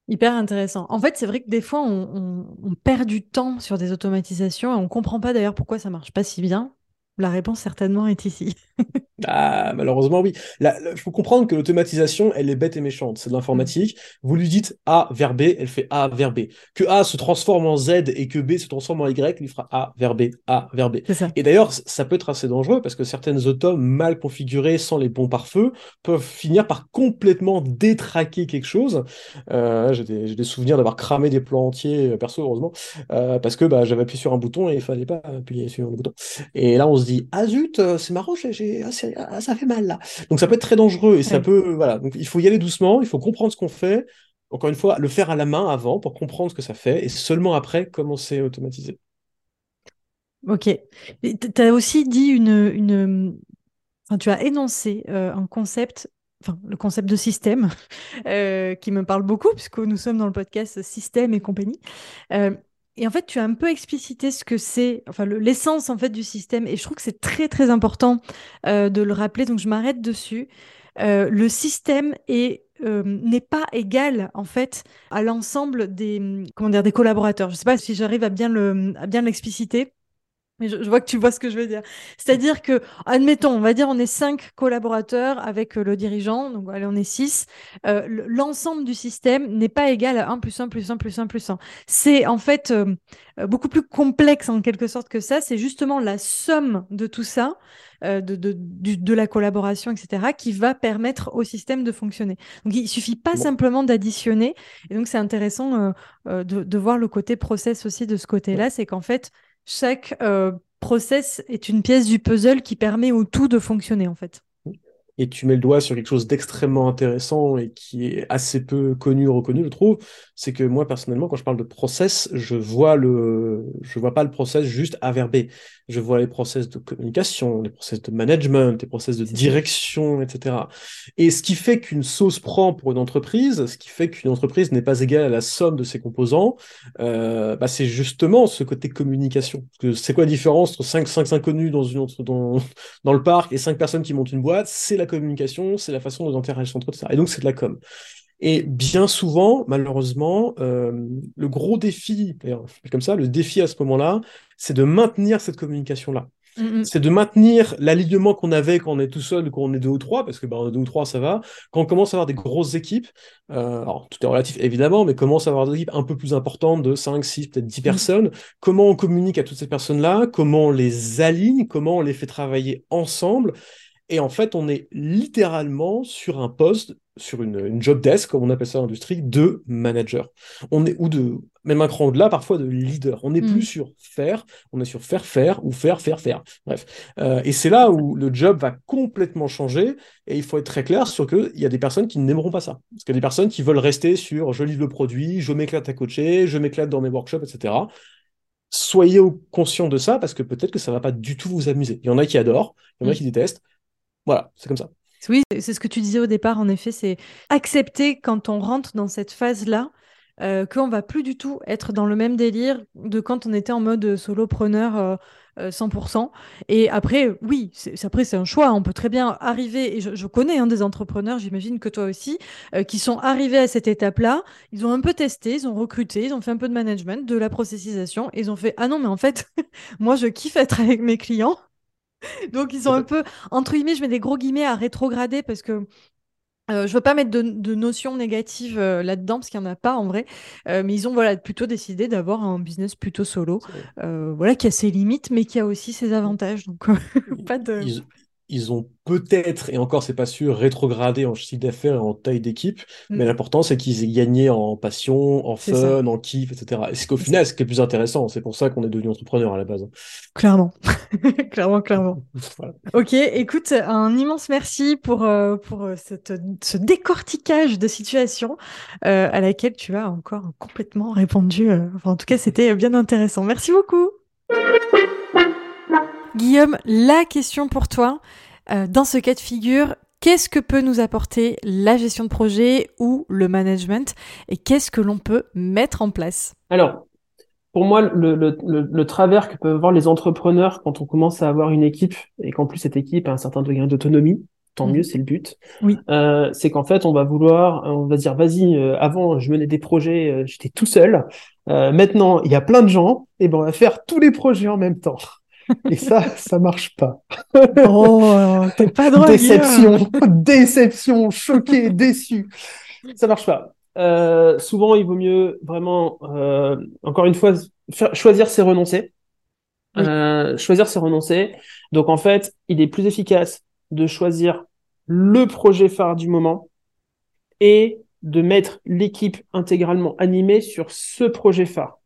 Hyper intéressant. En fait, c'est vrai que des fois, on, on, perd du temps sur des automatisations et on ne comprend pas d'ailleurs pourquoi ça marche pas si bien. La réponse certainement est ici. (laughs) ah, malheureusement, oui. Il faut comprendre que l'automatisation, elle est bête et méchante. C'est de l'informatique. Vous lui dites A vers B, elle fait A vers B. Que A se transforme en Z et que B se transforme en Y, il fera A vers B, A vers B. Et d'ailleurs, ça peut être assez dangereux parce que certaines autos mal configurées sans les bons pare-feu peuvent finir par complètement détraquer quelque chose. Euh, j'ai des, souvenirs d'avoir cramé des plans entiers, euh, perso, heureusement, euh, parce que bah, j'avais appuyé sur un bouton et il fallait pas appuyer sur le bouton. Et là, on se dit, ah zut, c'est marrant, j'ai, ah, ah, ça fait mal là. Donc ça peut être très dangereux et ça peut, voilà. Donc il faut y aller doucement, il faut comprendre ce qu'on fait. Encore une fois, le faire à la main avant pour comprendre ce que ça fait et seulement après commencer à automatiser. Ok. Tu as aussi dit une, une... Enfin, tu as énoncé euh, un concept Enfin, le concept de système, (laughs) euh, qui me parle beaucoup, puisque nous sommes dans le podcast Système et compagnie. Euh, et en fait, tu as un peu explicité ce que c'est, enfin l'essence en fait du système. Et je trouve que c'est très très important euh, de le rappeler. Donc je m'arrête dessus. Euh, le système euh, n'est pas égal en fait à l'ensemble des comment dire des collaborateurs. Je ne sais pas si j'arrive à bien le à bien l'expliciter. Mais je, vois que tu vois ce que je veux dire. C'est-à-dire que, admettons, on va dire on est cinq collaborateurs avec euh, le dirigeant, donc allez, on est six. Euh, l'ensemble du système n'est pas égal à 1 plus 1 plus 1 plus 1 plus 1. C'est en fait euh, beaucoup plus complexe en quelque sorte que ça. C'est justement la somme de tout ça, de, de, de, la collaboration, etc., qui va permettre au système de fonctionner. Donc il suffit pas simplement d'additionner. Et donc c'est intéressant de, de voir le côté process aussi de ce côté-là. C'est qu'en fait, chaque euh, process est une pièce du puzzle qui permet au tout de fonctionner en fait. Et tu mets le doigt sur quelque chose d'extrêmement intéressant et qui est assez peu connu reconnu, je trouve. C'est que moi, personnellement, quand je parle de process, je vois le, je vois pas le process juste A vers B. Je vois les process de communication, les process de management, les process de direction, etc. Et ce qui fait qu'une sauce prend pour une entreprise, ce qui fait qu'une entreprise n'est pas égale à la somme de ses composants, euh, bah c'est justement ce côté communication. C'est quoi la différence entre 5, 5 inconnus dans, une, dans, (laughs) dans le parc et 5 personnes qui montent une boîte? C'est la communication, c'est la façon dont interagissent entre ça. Et donc c'est de la com. Et bien souvent, malheureusement, euh, le gros défi, comme ça, le défi à ce moment-là, c'est de maintenir cette communication-là. Mm, mm. C'est de maintenir l'alignement qu'on avait quand on est tout seul, quand on est deux ou trois, parce que ben, deux ou trois, ça va. Quand on commence à avoir des grosses équipes, euh, alors tout est relatif évidemment, mais commence à avoir des équipes un peu plus importantes de 5, 6, peut-être 10 mm. personnes, comment on communique à toutes ces personnes-là, comment on les aligne, comment on les fait travailler ensemble, Et en fait, on est littéralement sur un poste, sur une, job desk, comme on appelle ça dans l'industrie, de manager. On est, ou de, même un cran au-delà, parfois de leader. On n'est plus mm. sur faire, on est sur faire faire ou faire, faire, faire. Bref. Euh, et c'est là où le job va complètement changer. Et il faut être très clair sur qu'il y a des personnes qui n'aimeront pas ça. Parce qu'il y a des personnes qui veulent rester sur je livre le produit, je m'éclate à coacher, je m'éclate dans mes workshops, etc soyez conscient de ça parce que peut-être que ça va pas du tout vous amuser. Il y en a qui adorent, il y en a mm. qui détestent. Voilà, c'est comme ça. Oui, c'est ce que tu disais au départ, en effet, c'est accepter quand on rentre dans cette phase-là, euh, qu'on va plus du tout être dans le même délire de quand on était en mode solopreneur 100%. Euh, euh, et après, oui, c'est, après c'est un choix. On peut très bien arriver, et je, connais hein, des entrepreneurs, j'imagine que toi aussi, qui sont arrivés à cette étape-là. Ils ont un peu testé, ils ont recruté, ils ont fait un peu de management, de la processisation, et ils ont fait ah non mais en fait, (laughs) moi je kiffe être avec mes clients. Donc, ils sont un peu, entre guillemets, je mets des gros guillemets à rétrograder parce que euh, je veux pas mettre de, notions négatives euh, là-dedans parce qu'il n'y en a pas en vrai, euh, mais ils ont voilà plutôt décidé d'avoir un business plutôt solo, voilà qui a ses limites mais qui a aussi ses avantages. Donc (laughs) pas de ils ont peut-être, et encore c'est pas sûr, rétrogradé en chiffre d'affaires et en taille d'équipe, mm. mais l'important c'est qu'ils aient gagné en passion, en fun, en kiff, etc. Et c'est qu'au final, ce qui est plus intéressant, c'est pour ça qu'on est devenu entrepreneur à la base. Clairement, (laughs) clairement, clairement. (laughs) Ok, écoute, un immense merci pour, euh, pour euh, cette, ce décortiquage de situation euh, à laquelle tu as encore complètement répondu. en tout cas, c'était bien intéressant. Merci beaucoup. Guillaume, la question pour toi, euh, dans ce cas de figure, qu'est-ce que peut nous apporter la gestion de projet ou le management et qu'est-ce que l'on peut mettre en place? Alors, pour moi, le, travers que peuvent avoir les entrepreneurs quand on commence à avoir une équipe et qu'en plus cette équipe a un certain degré d'autonomie, tant mhm. mieux, c'est le but. Oui. Euh, c'est qu'en fait, on va vouloir, on va dire, vas-y, euh, avant, je menais des projets, j'étais tout seul. maintenant, il y a plein de gens, et ben on va faire tous les projets en même temps. Et ça, ça marche pas. Oh, t'es pas drôle. Déception, déception, choqué, déçu. Ça marche pas. Euh, souvent, il vaut mieux vraiment, euh, encore une fois, choisir c'est renoncer. Euh, choisir c'est renoncer. Donc en fait, il est plus efficace de choisir le projet phare du moment et de mettre l'équipe intégralement animée sur ce projet phare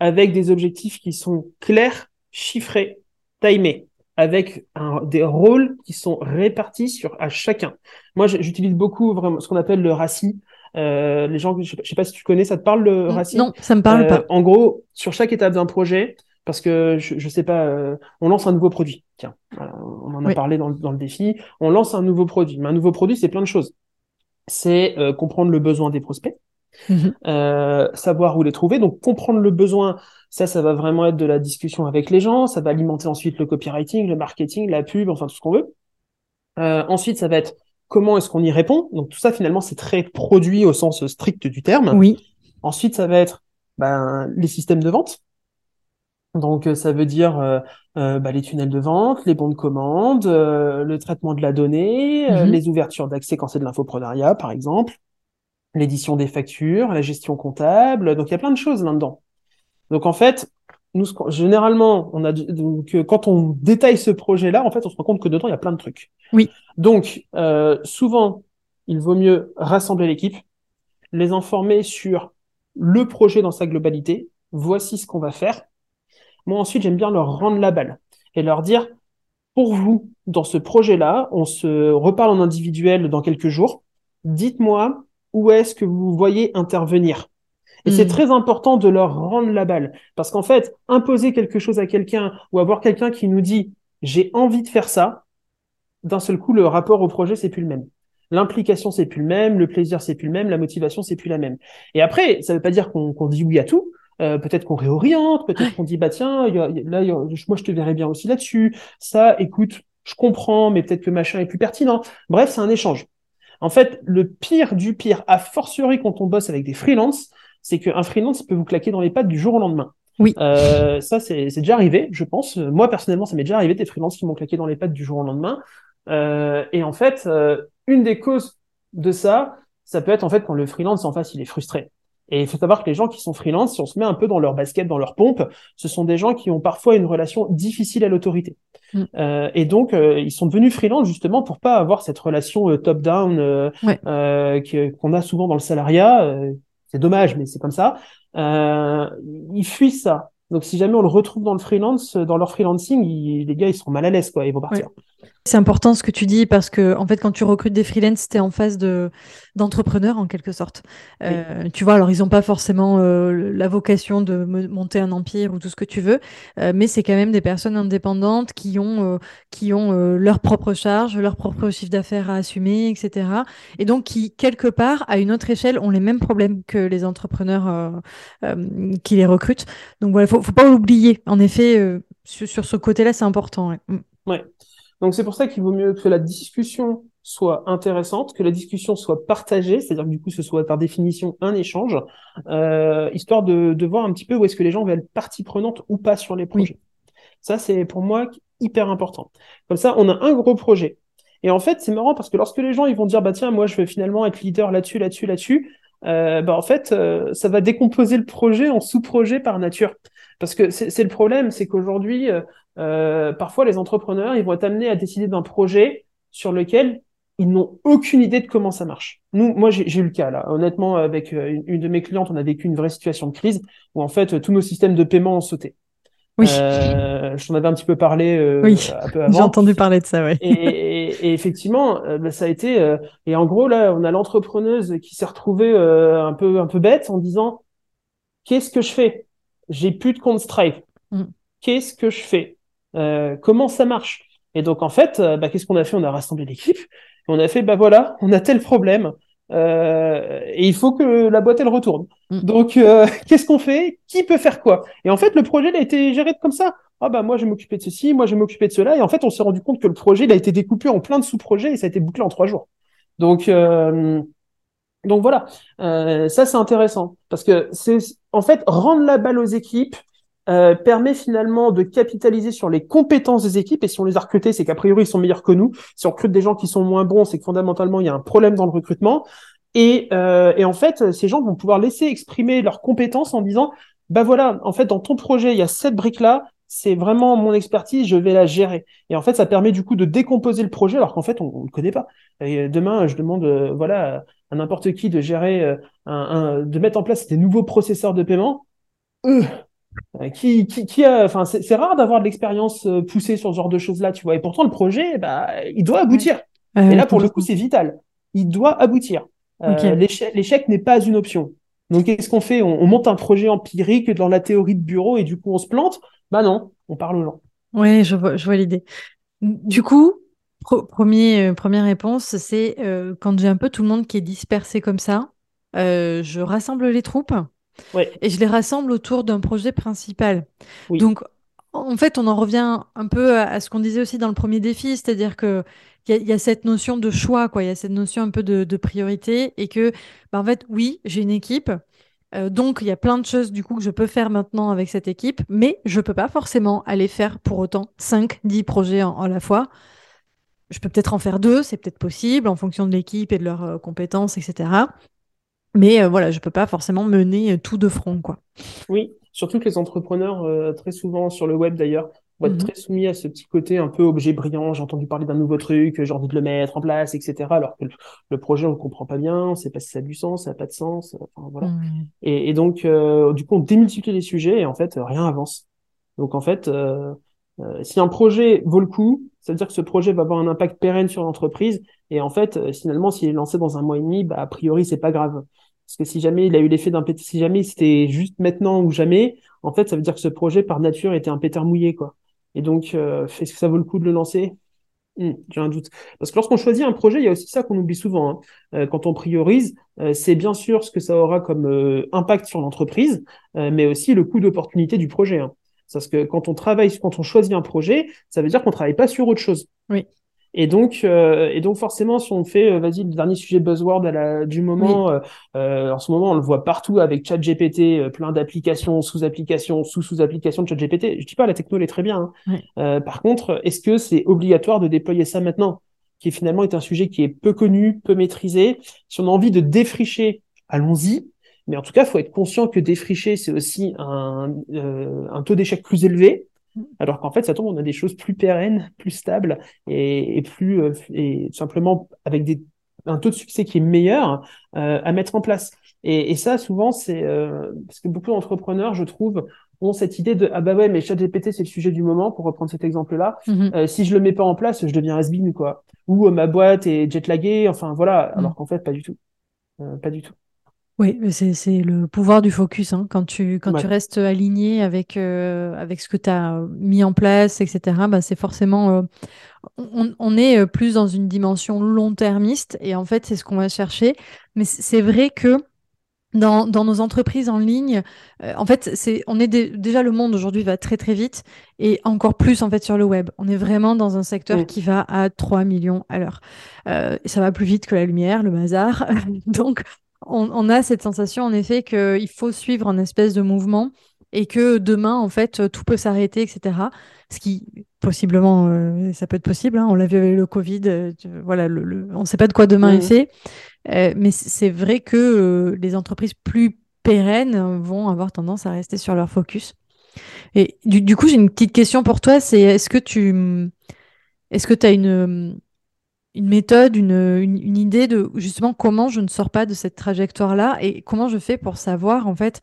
avec des objectifs qui sont clairs, chiffrés timé, avec des rôles qui sont répartis sur à chacun. Moi, j'utilise beaucoup vraiment ce qu'on appelle le RACI. Euh, les gens, je sais, pas si tu connais, ça te parle le RACI Non, ça me parle pas. Euh, en gros, sur chaque étape d'un projet, parce que je, je sais pas, euh, on lance un nouveau produit. Tiens, on en a parlé dans, dans, le défi. On lance un nouveau produit. Mais un nouveau produit, c'est plein de choses. C'est comprendre le besoin des prospects. Euh, savoir où les trouver. Donc comprendre le besoin, ça, ça va vraiment être de la discussion avec les gens. Ça va alimenter ensuite le copywriting, le marketing, la pub, enfin tout ce qu'on veut. Euh, ensuite, ça va être comment est-ce qu'on y répond. Donc tout ça, finalement, c'est très produit au sens strict du terme. Oui. Ensuite, ça va être ben, les systèmes de vente. Donc ça veut dire euh, bah, les tunnels de vente, les bons de commande, le traitement de la donnée, mhm. les ouvertures d'accès quand c'est de l'infoprenariat, par exemple l'édition des factures, la gestion comptable. Donc il y a plein de choses là-dedans. Donc en fait, nous généralement, on a donc quand on détaille ce projet-là, en fait, on se rend compte que dedans il y a plein de trucs. Oui. Donc euh, souvent, il vaut mieux rassembler l'équipe, les informer sur le projet dans sa globalité. Voici ce qu'on va faire. Moi ensuite, j'aime bien leur rendre la balle et leur dire pour vous dans ce projet-là, on se reparle en individuel dans quelques jours. Dites-moi où est-ce que vous voyez intervenir. Et c'est hmm. très important de leur rendre la balle. Parce qu'en fait, imposer quelque chose à quelqu'un ou avoir quelqu'un qui nous dit j'ai envie de faire ça, d'un seul coup, le rapport au projet, c'est plus le même. L'implication, c'est plus le même, le plaisir, c'est plus le même, la motivation, c'est plus la même. Et après, ça veut pas dire qu'on dit oui à tout. Euh, peut-être qu'on réoriente, peut-être qu'on dit bah tiens, là, moi je te verrais bien aussi là-dessus. Ça, écoute, je comprends, mais peut-être que machin est plus pertinent. Bref, c'est un échange. En fait, le pire du pire, a fortiori quand on bosse avec des freelances, c'est qu'un freelance peut vous claquer dans les pattes du jour au lendemain. Oui. Euh, ça, c'est déjà arrivé, je pense. Moi, personnellement, ça m'est déjà arrivé des freelances qui m'ont claqué dans les pattes du jour au lendemain. Euh, et en fait, euh, une des causes de ça, ça peut être en fait quand le freelance en face, il est frustré. Et il faut savoir que les gens qui sont freelance, si on se met un peu dans leur basket, dans leur pompe, ce sont des gens qui ont parfois une relation difficile à l'autorité. Mm. Euh, et donc, euh, ils sont devenus freelance justement pour pas avoir cette relation euh, top-down euh, qu'on a souvent dans le salariat. C'est dommage, mais c'est comme ça. ils fuient ça. Donc, si jamais on le retrouve dans le freelance, dans leur freelancing, les gars, ils sont mal à l'aise, quoi. Ils vont partir. C'est important ce que tu dis parce que en fait quand tu recrutes des freelances, tu es en face de d'entrepreneurs en quelque sorte. Euh, tu vois, alors ils n'ont pas forcément euh, la vocation de monter un empire ou tout ce que tu veux, euh, mais c'est quand même des personnes indépendantes qui ont qui ont leur propre charge, leur propre chiffre d'affaires à assumer, etc. Et donc qui quelque part à une autre échelle ont les mêmes problèmes que les entrepreneurs qui les recrutent. Donc voilà, faut faut pas l'oublier. En effet, sur, ce côté-là, c'est important. Ouais. Mm. ouais. Donc c'est pour ça qu'il vaut mieux que la discussion soit intéressante, que la discussion soit partagée, c'est-à-dire que du coup ce soit par définition un échange, euh, histoire de, de, voir un petit peu où est-ce que les gens veulent être partie prenante ou pas sur les projets. Ça c'est pour moi hyper important. Comme ça on a un gros projet. Et en fait c'est marrant parce que lorsque les gens ils vont dire bah tiens moi je vais finalement être leader là-dessus là-dessus là-dessus, euh, bah en fait euh, ça va décomposer le projet en sous-projet par nature. Parce que c'est le problème, c'est qu'aujourd'hui, euh, euh, parfois les entrepreneurs, ils vont être amenés à décider d'un projet sur lequel ils n'ont aucune idée de comment ça marche. Nous, moi, j'ai eu le cas là. Honnêtement, avec euh, une, de mes clientes, on a vécu une vraie situation de crise où en fait tous nos systèmes de paiement ont sauté. Oui. Euh, je t'en avais un petit peu parlé euh, oui. un peu avant. J'ai entendu parler de ça, oui. Et, et, et effectivement, euh, bah, ça a été. et en gros, là, on a l'entrepreneuse qui s'est retrouvée un peu un peu bête en disant qu'est-ce que je fais? J'ai plus de compte Stripe. Mm. Qu'est-ce que je fais? Euh, comment ça marche? Et donc en fait, euh, bah, qu'est-ce qu'on a fait? On a rassemblé l'équipe. On a fait, bah voilà, on a tel problème. Euh, et il faut que la boîte elle retourne. Mm. Donc euh, (laughs) qu'est-ce qu'on fait? Qui peut faire quoi? Et en fait le projet il a été géré comme ça. Ah bah moi je vais m'occuper de ceci, moi je vais m'occuper de cela. Et en fait on s'est rendu compte que le projet il a été découpé en plein de sous-projets et ça a été bouclé en trois jours. Donc euh, donc voilà, ça c'est intéressant parce que c'est en fait rendre la balle aux équipes, euh, permet finalement de capitaliser sur les compétences des équipes. Et si on les a recrutés, c'est qu'a priori, ils sont meilleurs que nous. Si on recrute des gens qui sont moins bons, c'est que fondamentalement, il y a un problème dans le recrutement. Et, euh, et en fait, ces gens vont pouvoir laisser exprimer leurs compétences en disant, bah voilà, en fait, dans ton projet, il y a cette brique-là, c'est vraiment mon expertise, je vais la gérer. Et en fait, ça permet du coup de décomposer le projet alors qu'en fait, on ne connaît pas. Demain, je demande euh, voilà à n'importe qui de gérer, un, un, de mettre en place des nouveaux processeurs de paiement. Euh, euh, qui, qui, qui enfin, c'est rare d'avoir de l'expérience euh, poussée sur ce genre de choses-là, tu vois. Et pourtant, le projet, bah, il doit aboutir. et là, pour le coup, c'est vital. Il doit aboutir. Euh, L'échec n'est pas une option. Donc, qu'est-ce qu'on fait? On, monte un projet empirique dans la théorie de bureau et du coup, on se plante? Bah non, on parle aux gens. Oui, je vois, je vois l'idée. Du coup, premier, euh, première réponse, c'est quand j'ai un peu tout le monde qui est dispersé comme ça, je rassemble les troupes et je les rassemble autour d'un projet principal. Donc, en fait, on en revient un peu à, ce qu'on disait aussi dans le premier défi, c'est-à-dire que il y, a cette notion de choix, quoi. Il y a cette notion un peu de, priorité et que, bah, en fait, oui, j'ai une équipe. Euh, donc, il y a plein de choses du coup que je peux faire maintenant avec cette équipe, mais je peux pas forcément aller faire pour autant 5, 10 projets en, la fois. Je peux peut-être en faire deux, c'est peut-être possible en fonction de l'équipe et de leurs euh, compétences, etc. Mais euh, voilà, je peux pas forcément mener euh, tout de front, quoi. Oui, surtout que les entrepreneurs, euh, très souvent sur le web d'ailleurs, vont être mhm. très soumis à ce petit côté un peu objet brillant. J'ai entendu parler d'un nouveau truc, j'ai envie de le mettre en place, etc. Alors que le, projet, on le comprend pas bien, on sait pas si ça a du sens, ça a pas de sens. Enfin, voilà. Et, et, donc, du coup, on démultiplie les sujets et en fait, rien avance. Donc, en fait, si un projet vaut le coup, c'est-à-dire que ce projet va avoir un impact pérenne sur l'entreprise. Et en fait, finalement, s'il est lancé dans un mois et demi, bah, a priori, c'est pas grave. Parce que si jamais il a eu l'effet d'un pétard, si jamais c'était juste maintenant ou jamais, en fait, ça veut dire que ce projet, par nature, était un pétard mouillé, quoi. Et donc, euh, est-ce que ça vaut le coup de le lancer? Hmm, J'ai un doute. Parce que lorsqu'on choisit un projet, il y a aussi ça qu'on oublie souvent. Hein. Euh, quand on priorise, euh, c'est bien sûr ce que ça aura comme impact sur l'entreprise, mais aussi le coût d'opportunité du projet. Hein. Parce que quand on travaille, quand on choisit un projet, ça veut dire qu'on travaille pas sur autre chose. Oui. Et donc, euh, et donc forcément, si on fait, euh, vas-y, le dernier sujet buzzword à la, du moment, euh, en ce moment, on le voit partout avec ChatGPT, plein d'applications, sous-applications, sous-sous-applications de ChatGPT. Je dis pas, la techno, elle est très bien. Hein. par contre, est-ce que c'est obligatoire de déployer ça maintenant, qui finalement est un sujet qui est peu connu, peu maîtrisé? Si on a envie de défricher, allons-y. Mais en tout cas, il faut être conscient que défricher, c'est aussi un, un taux d'échec plus élevé. Alors qu'en fait, ça tombe, on a des choses plus pérennes, plus stables et, plus et simplement avec des, un taux de succès qui est meilleur à mettre en place. Et, et ça, souvent, c'est parce que beaucoup d'entrepreneurs, je trouve, ont cette idée de ah bah ouais mais ChatGPT c'est le sujet du moment pour reprendre cet exemple là mhm. euh, si je le mets pas en place je deviens has quoi ou euh, ma boîte est jetlaguée enfin voilà mhm. alors qu'en fait pas du tout euh, pas du tout oui c'est le pouvoir du focus hein. quand tu quand tu restes aligné avec avec ce que tu as mis en place etc bah c'est forcément on, on, est plus dans une dimension long-termiste et en fait c'est ce qu'on va chercher mais c'est vrai que dans, dans, nos entreprises en ligne, euh, en fait, c'est, on est déjà le monde aujourd'hui va très très vite et encore plus en fait sur le web. On est vraiment dans un secteur mm. qui va à 3 millions à l'heure. Euh, ça va plus vite que la lumière, le bazar. (laughs) Donc, on, on, a cette sensation en effet qu'il faut suivre un espèce de mouvement et que demain, en fait, tout peut s'arrêter, etc. Ce qui, possiblement, euh, ça peut être possible. Hein. on l'a vu avec le Covid. Euh, voilà, le, on ne sait pas de quoi demain est fait. Euh, mais c'est vrai que les entreprises plus pérennes vont avoir tendance à rester sur leur focus. Et du, coup, j'ai une petite question pour toi. C'est est-ce que tu, est-ce que tu as une une méthode, une, une, idée de justement comment je ne sors pas de cette trajectoire-là et comment je fais pour savoir en fait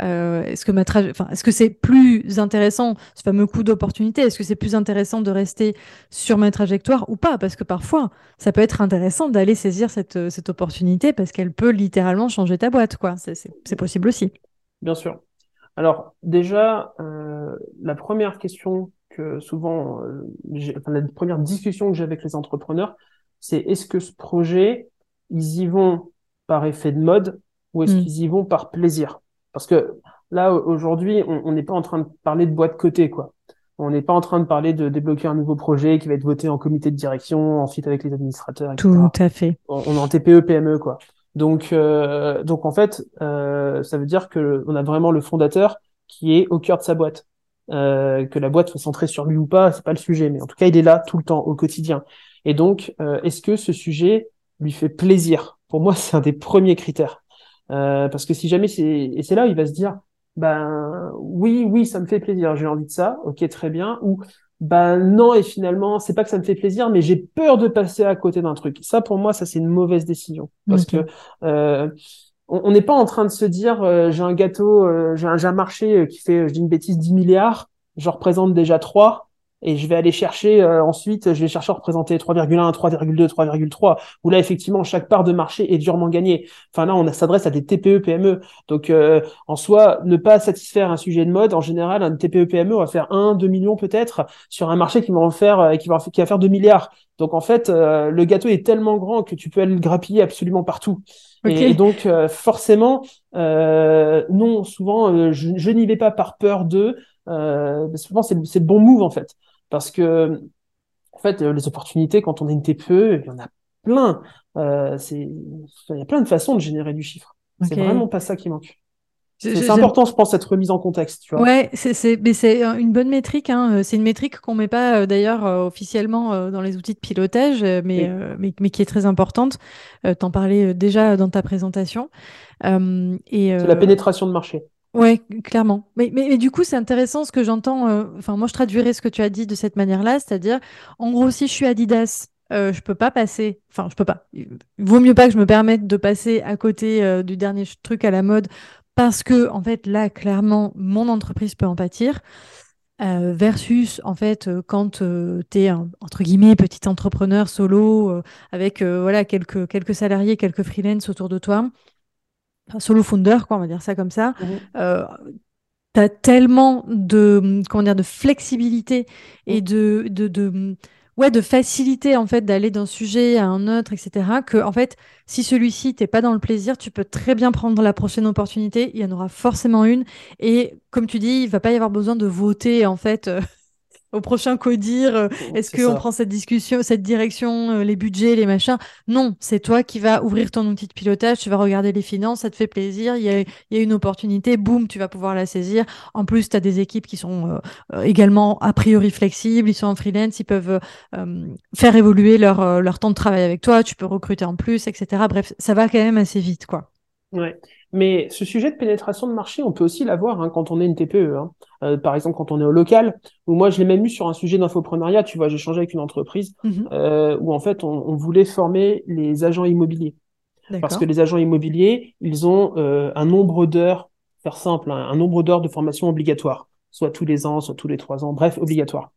euh, est-ce que ma enfin, est-ce que c'est plus intéressant ce fameux coup d'opportunité Est-ce que c'est plus intéressant de rester sur ma trajectoire ou pas? Parce que parfois, ça peut être intéressant d'aller saisir cette, cette opportunité parce qu'elle peut littéralement changer ta boîte, quoi. C'est possible aussi. Bien sûr. Alors déjà, euh, la première question que souvent, euh, enfin, la première discussion que j'ai avec les entrepreneurs, c'est est-ce que ce projet, ils y vont par effet de mode ou est-ce hmm. qu'ils y vont par plaisir? Parce que là, aujourd'hui, on n'est pas en train de parler de boîte côté, quoi. On n'est pas en train de parler de débloquer un nouveau projet qui va être voté en comité de direction, ensuite avec les administrateurs, etc. Tout à fait. On, est en TPE, PME, quoi. Donc, euh, donc en fait, euh, ça veut dire que on a vraiment le fondateur qui est au cœur de sa boîte. Euh, que la boîte soit centrée sur lui ou pas, c'est pas le sujet, mais en tout cas, il est là tout le temps, au quotidien. Et donc, est-ce que ce sujet lui fait plaisir? Pour moi, (laughs) c'est un des premiers critères. Euh, parce que si jamais c'est et c'est là il va se dire ben oui oui ça me fait plaisir j'ai envie de ça ok très bien. Ou ben non et finalement c'est pas que ça me fait plaisir mais j'ai peur de passer à côté d'un truc. Ça pour moi ça c'est une mauvaise décision. Parce que euh, on n'est pas en train de se dire euh, j'ai un gâteau euh, j'ai un, un, marché qui fait je dis une bêtise 10 milliards je représente déjà 3 et je vais aller chercher euh, ensuite, je vais chercher à représenter 3,1, 3,2, 3,3, où là effectivement chaque part de marché est durement gagnée. Enfin là, on s'adresse à des TPE, PME. Donc euh, en soi, ne pas satisfaire un sujet de mode, en général, un TPE, PME va faire 1, 2 millions peut-être sur un marché qui va en faire, euh, qui va, qui va faire 2 milliards. Donc en fait, le gâteau est tellement grand que tu peux aller le grappiller absolument partout. Et, donc forcément, non, souvent je, je n'y vais pas par peur de. Souvent c'est le bon move en fait. Parce que, en fait, euh, les opportunités, quand on est une TPE, il y en a plein. Euh, il y a plein de façons de générer du chiffre. C'est vraiment pas ça qui manque. C'est important, je pense, cette remise en contexte. Tu vois. Ouais, c'est une bonne métrique. Hein. C'est une métrique qu'on met pas euh, d'ailleurs officiellement dans les outils de pilotage, mais, mais, mais, qui est très importante. T'en parlais déjà dans ta présentation. c'est la pénétration de marché. Ouais, clairement. Mais, mais, du coup, c'est intéressant ce que j'entends. Euh, moi, je traduirais ce que tu as dit de cette manière-là, c'est-à-dire, en gros, si je suis Adidas, euh, je peux pas passer. Enfin, je peux pas. Il vaut mieux pas que je me permette de passer à côté euh, du dernier truc à la mode, parce que, en fait, là, clairement, mon entreprise peut en pâtir. Euh, versus en fait quand tu es un, entre guillemets petit entrepreneur solo avec voilà quelques quelques salariés quelques freelance autour de toi solo founder, quoi, on va dire ça comme ça. Mhm. Euh, tu as tellement de, comment dire, de flexibilité et mhm. de, de, de, ouais, de facilité en fait d'aller d'un sujet à un autre, etc. Que en fait, si celui-ci t'es pas dans le plaisir, tu peux très bien prendre la prochaine opportunité. Il y en aura forcément une. Et comme tu dis, il va pas y avoir besoin de voter en fait. Au prochain codir, euh, est-ce qu'on prend cette discussion, cette direction, euh, les budgets, les machins? Non, c'est toi qui vas ouvrir ton outil de pilotage, tu vas regarder les finances, ça te fait plaisir, il y a, y a, une opportunité, boum, tu vas pouvoir la saisir. En plus, tu as des équipes qui sont euh, également a priori flexibles, ils sont en freelance, ils peuvent faire évoluer leur, leur temps de travail avec toi, tu peux recruter en plus, etc. Bref, ça va quand même assez vite, quoi. Ouais. Mais ce sujet de pénétration de marché, on peut aussi l'avoir hein, quand on est une TPE. Hein. Euh, par exemple, quand on est au local, ou moi je l'ai même eu sur un sujet d'infoprenariat, tu vois, j'ai changé avec une entreprise Mhm. euh, où en fait on, on voulait former les agents immobiliers. Parce que les agents immobiliers, ils ont euh, un nombre d'heures, faire simple, hein, un nombre d'heures de formation obligatoire, soit tous les ans, soit tous les trois ans, bref, obligatoire.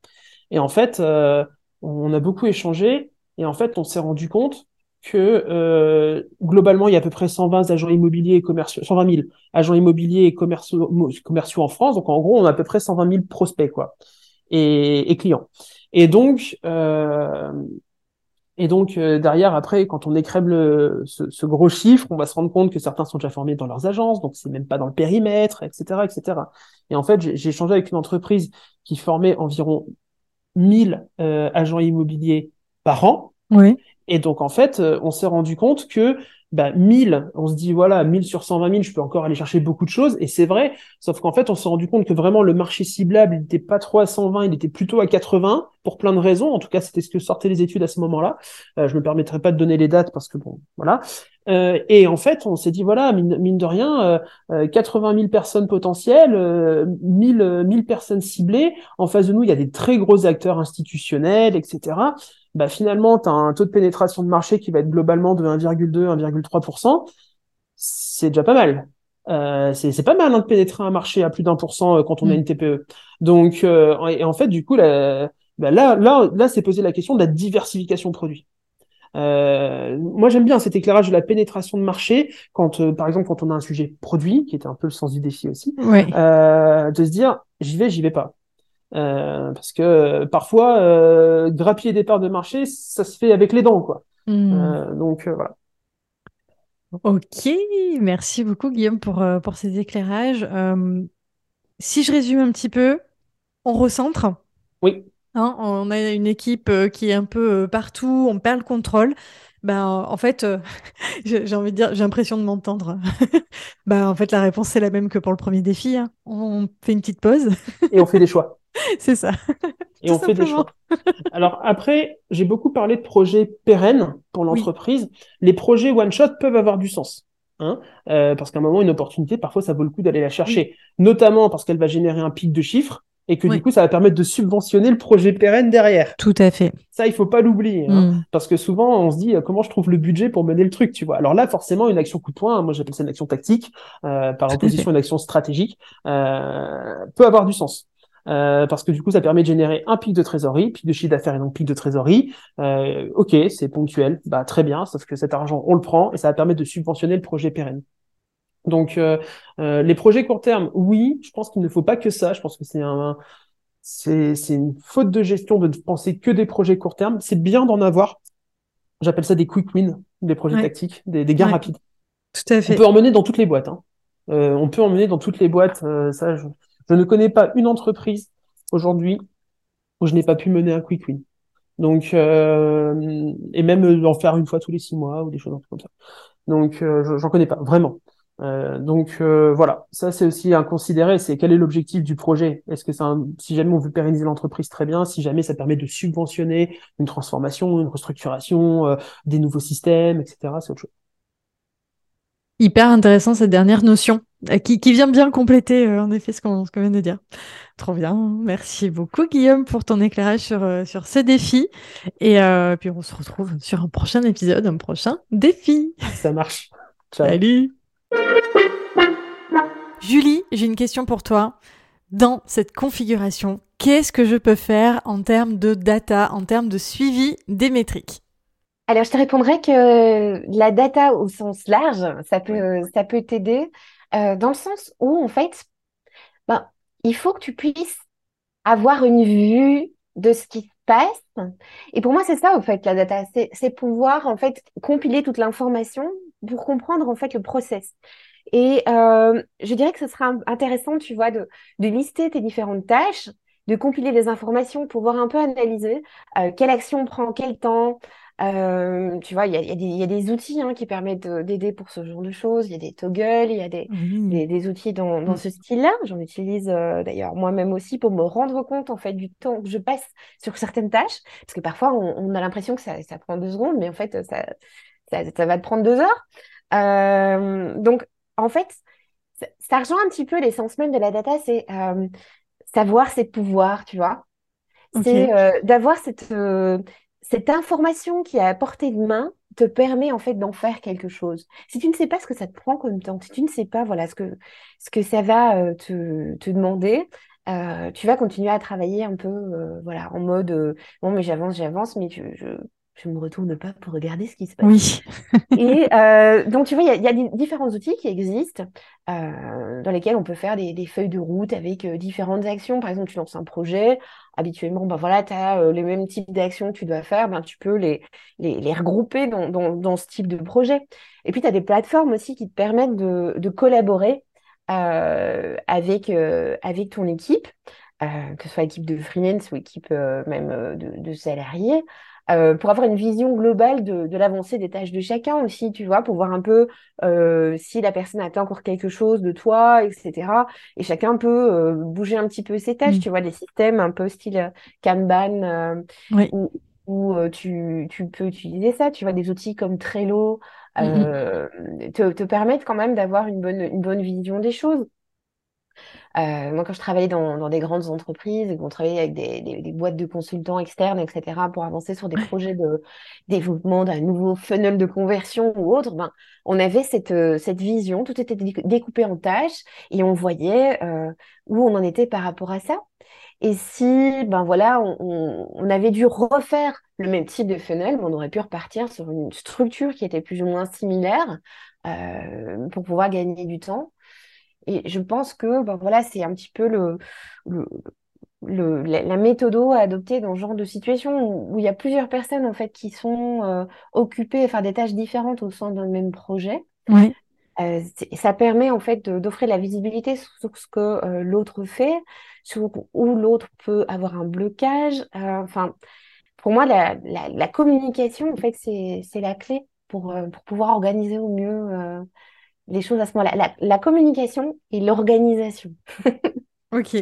Et en fait, euh, on a beaucoup échangé et en fait, on s'est rendu compte que euh, globalement, il y a à peu près 120 agents immobiliers et commerciaux, 120 000 agents immobiliers et commerciaux, en France. Donc, en gros, on a à peu près 120 000 prospects, quoi, et, clients. Et donc, euh, et donc euh, derrière, après, quand on écrème le, ce, gros chiffre, on va se rendre compte que certains sont déjà formés dans leurs agences, donc c'est même pas dans le périmètre, etc., etc. Et en fait, j'ai échangé avec une entreprise qui formait environ 1000 euh, agents immobiliers par an. Oui. Et donc en fait, euh, on s'est rendu compte que bah, 1000, on se dit voilà, 1000 sur 120 000, je peux encore aller chercher beaucoup de choses, et c'est vrai, sauf qu'en fait, on s'est rendu compte que vraiment le marché ciblable, il n'était pas trop à 120, il était plutôt à 80, pour plein de raisons, en tout cas, c'était ce que sortaient les études à ce moment-là. Euh, je me permettrai pas de donner les dates parce que bon, voilà. Euh, et en fait, on s'est dit voilà, mine, mine de rien, euh, 80 000 personnes potentielles, euh, 1000, 1000 personnes ciblées. En face de nous, il y a des très gros acteurs institutionnels, etc bah finalement, tu as un taux de pénétration de marché qui va être globalement de 1,2, 1,3%. C'est déjà pas mal. Euh, c'est pas mal hein, de pénétrer un marché à plus d'un pour cent quand on Mm. a une TPE. Donc, euh, et en fait, du coup, là, bah là, là, là, c'est posé la question de la diversification produit. Euh, moi, j'aime bien cet éclairage de la pénétration de marché quand, euh, par exemple, quand on a un sujet produit, qui était un peu le sens du défi aussi, euh, de se dire j'y vais, j'y vais pas. Euh, parce que euh, parfois, euh, grappiller des parts de marché, ça se fait avec les dents, quoi. Hmm. Euh, donc voilà. Ok, merci beaucoup Guillaume pour, pour ces éclairages. Si je résume un petit peu, on recentre. Oui. Hein, on a une équipe qui est un peu partout, on perd le contrôle. Ben, en fait, euh, (laughs) j'ai envie de dire, j'ai l'impression de m'entendre. (laughs) ben, en fait, la réponse, c'est la même que pour le premier défi. hein. On fait une petite pause. Et on fait des choix. (laughs) c'est ça. Et Tout on fait des choix. Alors après, j'ai beaucoup parlé de projets pérennes pour l'entreprise. Les projets one shot peuvent avoir du sens. Hein euh, parce qu'à un moment, une opportunité, parfois, ça vaut le coup d'aller la chercher. Notamment parce qu'elle va générer un pic de chiffres et que Oui. du coup, ça va permettre de subventionner le projet pérenne derrière. Tout à fait. Ça, il faut pas l'oublier. hein. Hmm. Parce que souvent, on se dit euh, comment je trouve le budget pour mener le truc, tu vois? Alors là, forcément, une action coup de poing, moi j'appelle ça une action tactique, euh, par Tout opposition à une action stratégique, euh, peut avoir du sens. Euh, parce que du coup, ça permet de générer un pic de trésorerie, pic de chiffre d'affaires et donc pic de trésorerie. Euh, ok, c'est ponctuel, bah très bien, sauf que cet argent, on le prend et ça va permettre de subventionner le projet pérenne. Donc, euh, euh, les projets court terme, oui, je pense qu'il ne faut pas que ça. Je pense que c'est un, c'est, c'est une faute de gestion de penser que des projets court terme. C'est bien d'en avoir. J'appelle ça des quick wins, des projets Ouais. tactiques, des, des gains Ouais. rapides. Tout à On fait. peut emmener dans toutes les boîtes. Hein. Euh, on peut emmener dans toutes les boîtes. euh, ça, je, je ne connais pas une entreprise aujourd'hui où je n'ai pas pu mener un quick win. Donc, euh, et même en faire une fois tous les six mois ou des choses comme ça. Donc, euh, je- j'en connais pas vraiment. Euh, donc euh, voilà, ça c'est aussi à considérer, c'est quel est l'objectif du projet? Est-ce que c'est un, si jamais on veut pérenniser l'entreprise, très bien. Si jamais ça permet de subventionner une transformation, une restructuration, euh, des nouveaux systèmes, etc., c'est autre chose. Hyper intéressant cette dernière notion euh, qui, qui vient bien compléter euh, en effet ce qu'on qu'on vient de dire. Trop bien. Merci beaucoup Guillaume pour ton éclairage sur, sur ce défi. Et euh, puis on se retrouve sur un prochain épisode, un prochain défi. Ça marche. (laughs) Ciao. Salut Julie, j'ai une question pour toi. Dans cette configuration, qu'est-ce que je peux faire en termes de data, en termes de suivi des métriques? Alors, je te répondrais que la data au sens large, ça peut, ça peut t'aider euh, dans le sens où, en fait, ben, il faut que tu puisses avoir une vue de ce qui se passe. Et pour moi, c'est ça, au fait, la data. C'est pouvoir, en fait, compiler toute l'information pour comprendre, en fait, le process. Et euh, je dirais que ce sera intéressant, tu vois, de, de lister tes différentes tâches, de compiler des informations pour voir un peu analyser euh, quelle action prend quel temps. Euh, tu vois, il y a, il y a des, il y a des outils hein, qui permettent de- d'aider pour ce genre de choses. Il y a des toggles, il y a des, des, des outils dans, dans ce style-là. J'en utilise euh, d'ailleurs moi-même aussi pour me rendre compte en fait du temps que je passe sur certaines tâches. Parce que parfois, on, on a l'impression que ça, ça prend deux secondes, mais en fait, ça, ça, ça va te prendre deux heures. Euh, donc, en fait, ça, rejoint un petit peu l'essence même de la data, c'est savoir ses pouvoirs, tu vois. C'est d'avoir cette, cette information qui est à portée de main te permet en fait d'en faire quelque chose. Si tu ne sais pas ce que ça te prend comme temps, si tu ne sais pas voilà ce que ce que ça va euh, te, te, demander, euh, tu vas continuer à travailler un peu euh, voilà en mode bon mais j'avance j'avance mais je, je je me retourne pas pour regarder ce qui se passe. Oui. et euh, donc, tu vois, il y, a différents outils qui existent euh, dans lesquels on peut faire des, feuilles de route avec euh, différentes actions. Par exemple, tu lances un projet. Habituellement, ben voilà, tu as les mêmes types d'actions que tu dois faire. Ben, tu peux les, les, regrouper dans, dans, ce type de projet. Et puis, tu as des plateformes aussi qui te permettent de, de collaborer avec, avec ton équipe. que ce soit équipe de freelance ou équipe même de, de salariés. Euh, pour avoir une vision globale de, de l'avancée des tâches de chacun aussi, tu vois, pour voir un peu euh, si la personne attend encore quelque chose de toi, etc. Et chacun peut euh, bouger un petit peu ses tâches, mm. tu vois, des systèmes un peu style Kanban, où, tu, tu, peux utiliser ça, tu vois, des outils comme Trello mm, mm. te, te permettent quand même d'avoir une bonne, une bonne vision des choses. Euh, moi, quand je travaillais dans, dans, des grandes entreprises, on travaillait avec des, des, des, boîtes de consultants externes, etc., pour avancer sur des projets de développement d'un nouveau funnel de conversion ou autre, ben, on avait cette, euh, cette vision, tout était découpé en tâches et on voyait euh, où on en était par rapport à ça. Et si, ben voilà, on, on, avait dû refaire le même type de funnel, ben, on aurait pu repartir sur une structure qui était plus ou moins similaire euh, pour pouvoir gagner du temps. Et je pense que ben voilà, c'est un petit peu le, le, la, méthode à adopter dans ce genre de situation où, il y a plusieurs personnes en fait qui sont euh, occupées à faire des tâches différentes au sein d'un même projet. Oui. Euh, ça permet en fait d'offrir la visibilité sur ce que euh, l'autre fait, sur où l'autre peut avoir un blocage. Enfin, pour moi, la, la, la, communication en fait c'est la clé pour, pour pouvoir organiser au mieux les choses à ce moment-là. La, communication et l'organisation. (laughs) Ok,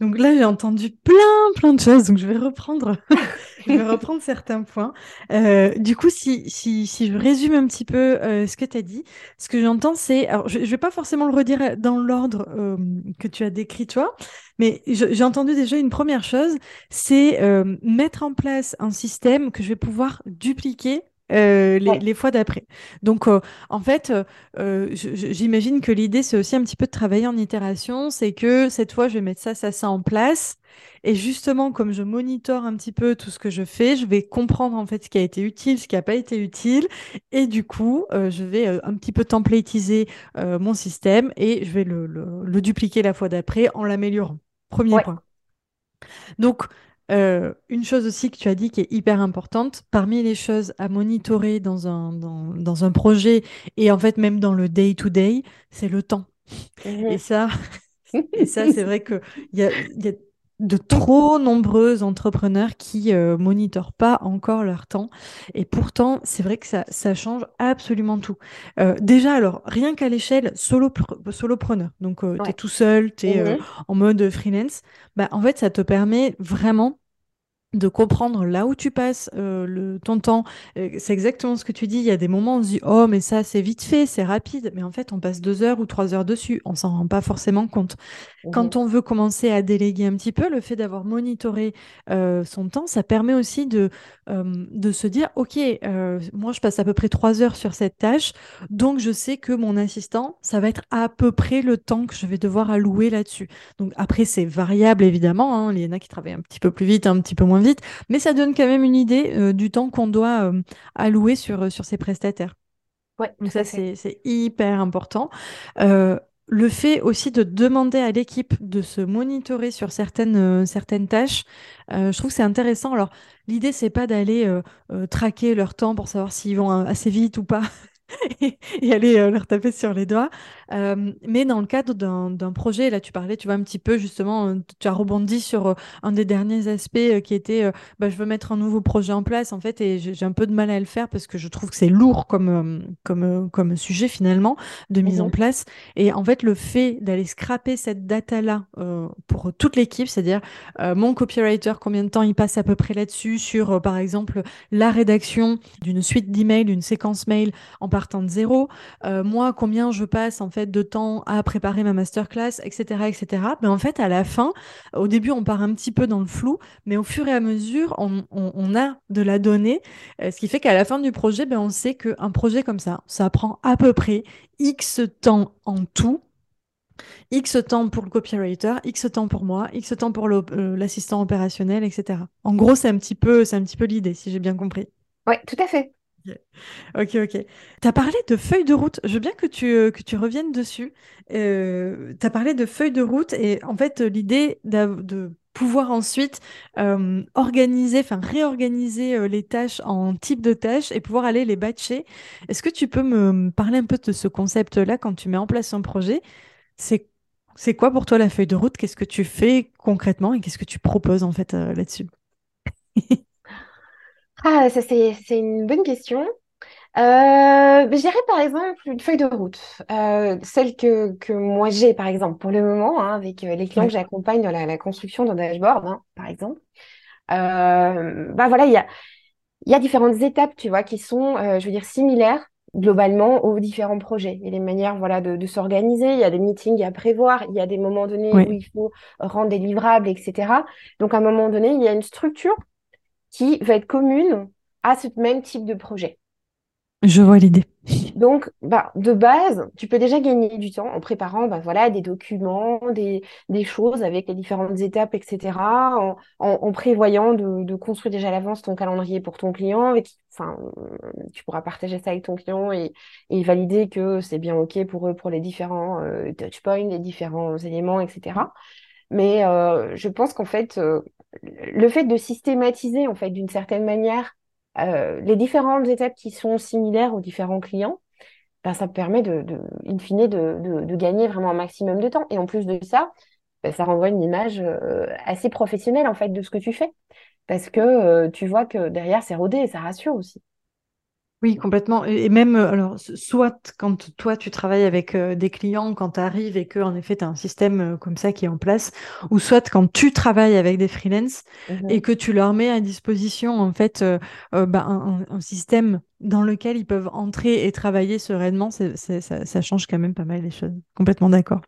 donc là j'ai entendu plein plein de choses, donc je vais reprendre, (laughs) je vais reprendre certains points. Euh, du coup, si, si, si je résume un petit peu euh, ce que tu as dit, ce que j'entends c'est, alors je, ne vais pas forcément le redire dans l'ordre euh, que tu as décrit toi, mais j'ai entendu déjà une première chose, c'est mettre en place un système que je vais pouvoir dupliquer euh, les, fois d'après. Donc, euh, en fait, euh, j'imagine que l'idée, c'est aussi un petit peu de travailler en itération. C'est que cette fois, je vais mettre ça, ça, ça en place. Et justement, comme je monitore un petit peu tout ce que je fais, je vais comprendre en fait ce qui a été utile, ce qui n'a pas été utile. Et du coup, je vais un petit peu templatiser mon système et je vais le, dupliquer la fois d'après en l'améliorant. Premier point. Donc, euh, une chose aussi que tu as dit qui est hyper importante, parmi les choses à monitorer dans un, dans, dans un projet et en fait même dans le day-to-day, c'est le temps. Mhm. Et ça, (laughs) et ça c'est vrai qu'il y a, y a de trop nombreux entrepreneurs qui euh, monitorent pas encore leur temps. Et pourtant, c'est vrai que ça, ça change absolument tout. Euh, déjà, alors, rien qu'à l'échelle solo solopreneur, donc euh, tu es tout seul, tu es euh, mhm. en mode freelance, bah, en fait, ça te permet vraiment de comprendre là où tu passes euh, le, ton temps. Euh, c'est exactement ce que tu dis. Il y a des moments où on se dit oh mais ça c'est vite fait, c'est rapide, mais en fait on passe deux heures ou trois heures dessus. On s'en rend pas forcément compte. Quand on veut commencer à déléguer un petit peu, le fait d'avoir monitoré euh, son temps, ça permet aussi de de se dire ok moi je passe à peu près trois heures sur cette tâche, donc je sais que mon assistant ça va être à peu près le temps que je vais devoir allouer là-dessus. Donc après c'est variable évidemment. Hein. Il y en a qui travaillent un petit peu plus vite, un petit peu moins vite, mais ça donne quand même une idée euh, du temps qu'on doit euh, allouer sur, euh, sur ces prestataires. Ouais, Donc ça, c'est hyper important. le fait aussi de demander à l'équipe de se monitorer sur certaines, certaines tâches, je trouve que c'est intéressant. Alors, l'idée, c'est pas d'aller traquer leur temps pour savoir s'ils vont assez vite ou pas. (laughs) et, aller leur taper sur les doigts. Euh, mais dans le cadre d'un projet, là tu parlais, tu vois un petit peu justement, tu as rebondi sur un des derniers aspects qui était, bah, je veux mettre un nouveau projet en place en fait, et j'ai un peu de mal à le faire parce que je trouve que c'est lourd comme, comme, comme sujet finalement de mise en mmh place. Et en fait, le fait d'aller scraper cette data-là pour toute l'équipe, c'est-à-dire mon copywriter, combien de temps il passe à peu près là-dessus, sur par exemple la rédaction d'une suite d'emails, d'une séquence mail en partant de zéro, moi combien je passe en de temps à préparer ma masterclass, etc., etc. Mais en fait, à la fin, au début, on part un petit peu dans le flou, mais au fur et à mesure, on, on, a de la donnée, ce qui fait qu'à la fin du projet, ben, on sait qu'un projet comme ça, ça prend à peu près X temps en tout X temps pour le copywriter, X temps pour moi, X temps pour euh, l'assistant opérationnel, etc. En gros, c'est un petit peu, c'est un petit peu l'idée, si j'ai bien compris. Oui, tout à fait. Ok, ok. Tu as parlé de feuilles de route. Je veux bien que tu, euh, que tu reviennes dessus. Euh, tu as parlé de feuilles de route et en fait, l'idée de pouvoir ensuite organiser, enfin réorganiser les tâches en type de tâches et pouvoir aller les batcher. Est-ce que tu peux me parler un peu de ce concept-là quand tu mets en place un projet? C'est c'est quoi pour toi la feuille de route? Qu'est-ce que tu fais concrètement et qu'est-ce que tu proposes en fait euh, là-dessus? (laughs) Ah, ça c'est c'est une bonne question. Euh, J'irais par exemple une feuille de route, euh, celle que, que moi j'ai par exemple pour le moment hein, avec euh, les clients que j'accompagne dans la, construction d'un dashboard hein, par exemple. bah voilà, il y a, y a différentes étapes, tu vois, qui sont, je veux dire, similaires globalement aux différents projets. Il y a des manières voilà, de, s'organiser, il y a des meetings à prévoir, il y a des moments donnés où il faut rendre des livrables, etc. Donc à un moment donné, il y a une structure qui va être commune à ce même type de projet. Je vois l'idée. Donc, bah, de base, tu peux déjà gagner du temps en préparant bah, voilà, des documents, des, des choses avec les différentes étapes, etc., en, en, prévoyant de, de, construire déjà à l'avance ton calendrier pour ton client. Enfin, tu pourras partager ça avec ton client et, et valider que c'est bien OK pour eux, pour les différents euh, touchpoints, les différents éléments, etc. Mais euh, je pense qu'en fait, euh, le fait de systématiser, en fait, d'une certaine manière, euh, les différentes étapes qui sont similaires aux différents clients, ben, ça permet de, in fine de, de, gagner vraiment un maximum de temps. Et en plus de ça, ben, ça renvoie une image euh, assez professionnelle en fait de ce que tu fais. Parce que euh, tu vois que derrière, c'est rodé et ça rassure aussi. Oui, complètement. Et même, euh, alors, soit quand toi, tu travailles avec euh, des clients, quand tu arrives et que, en effet, tu as un système euh, comme ça qui est en place, ou soit quand tu travailles avec des freelances mmh et que tu leur mets à disposition, en fait, bah, un, système dans lequel ils peuvent entrer et travailler sereinement, ça, ça, change quand même pas mal les choses. Complètement d'accord.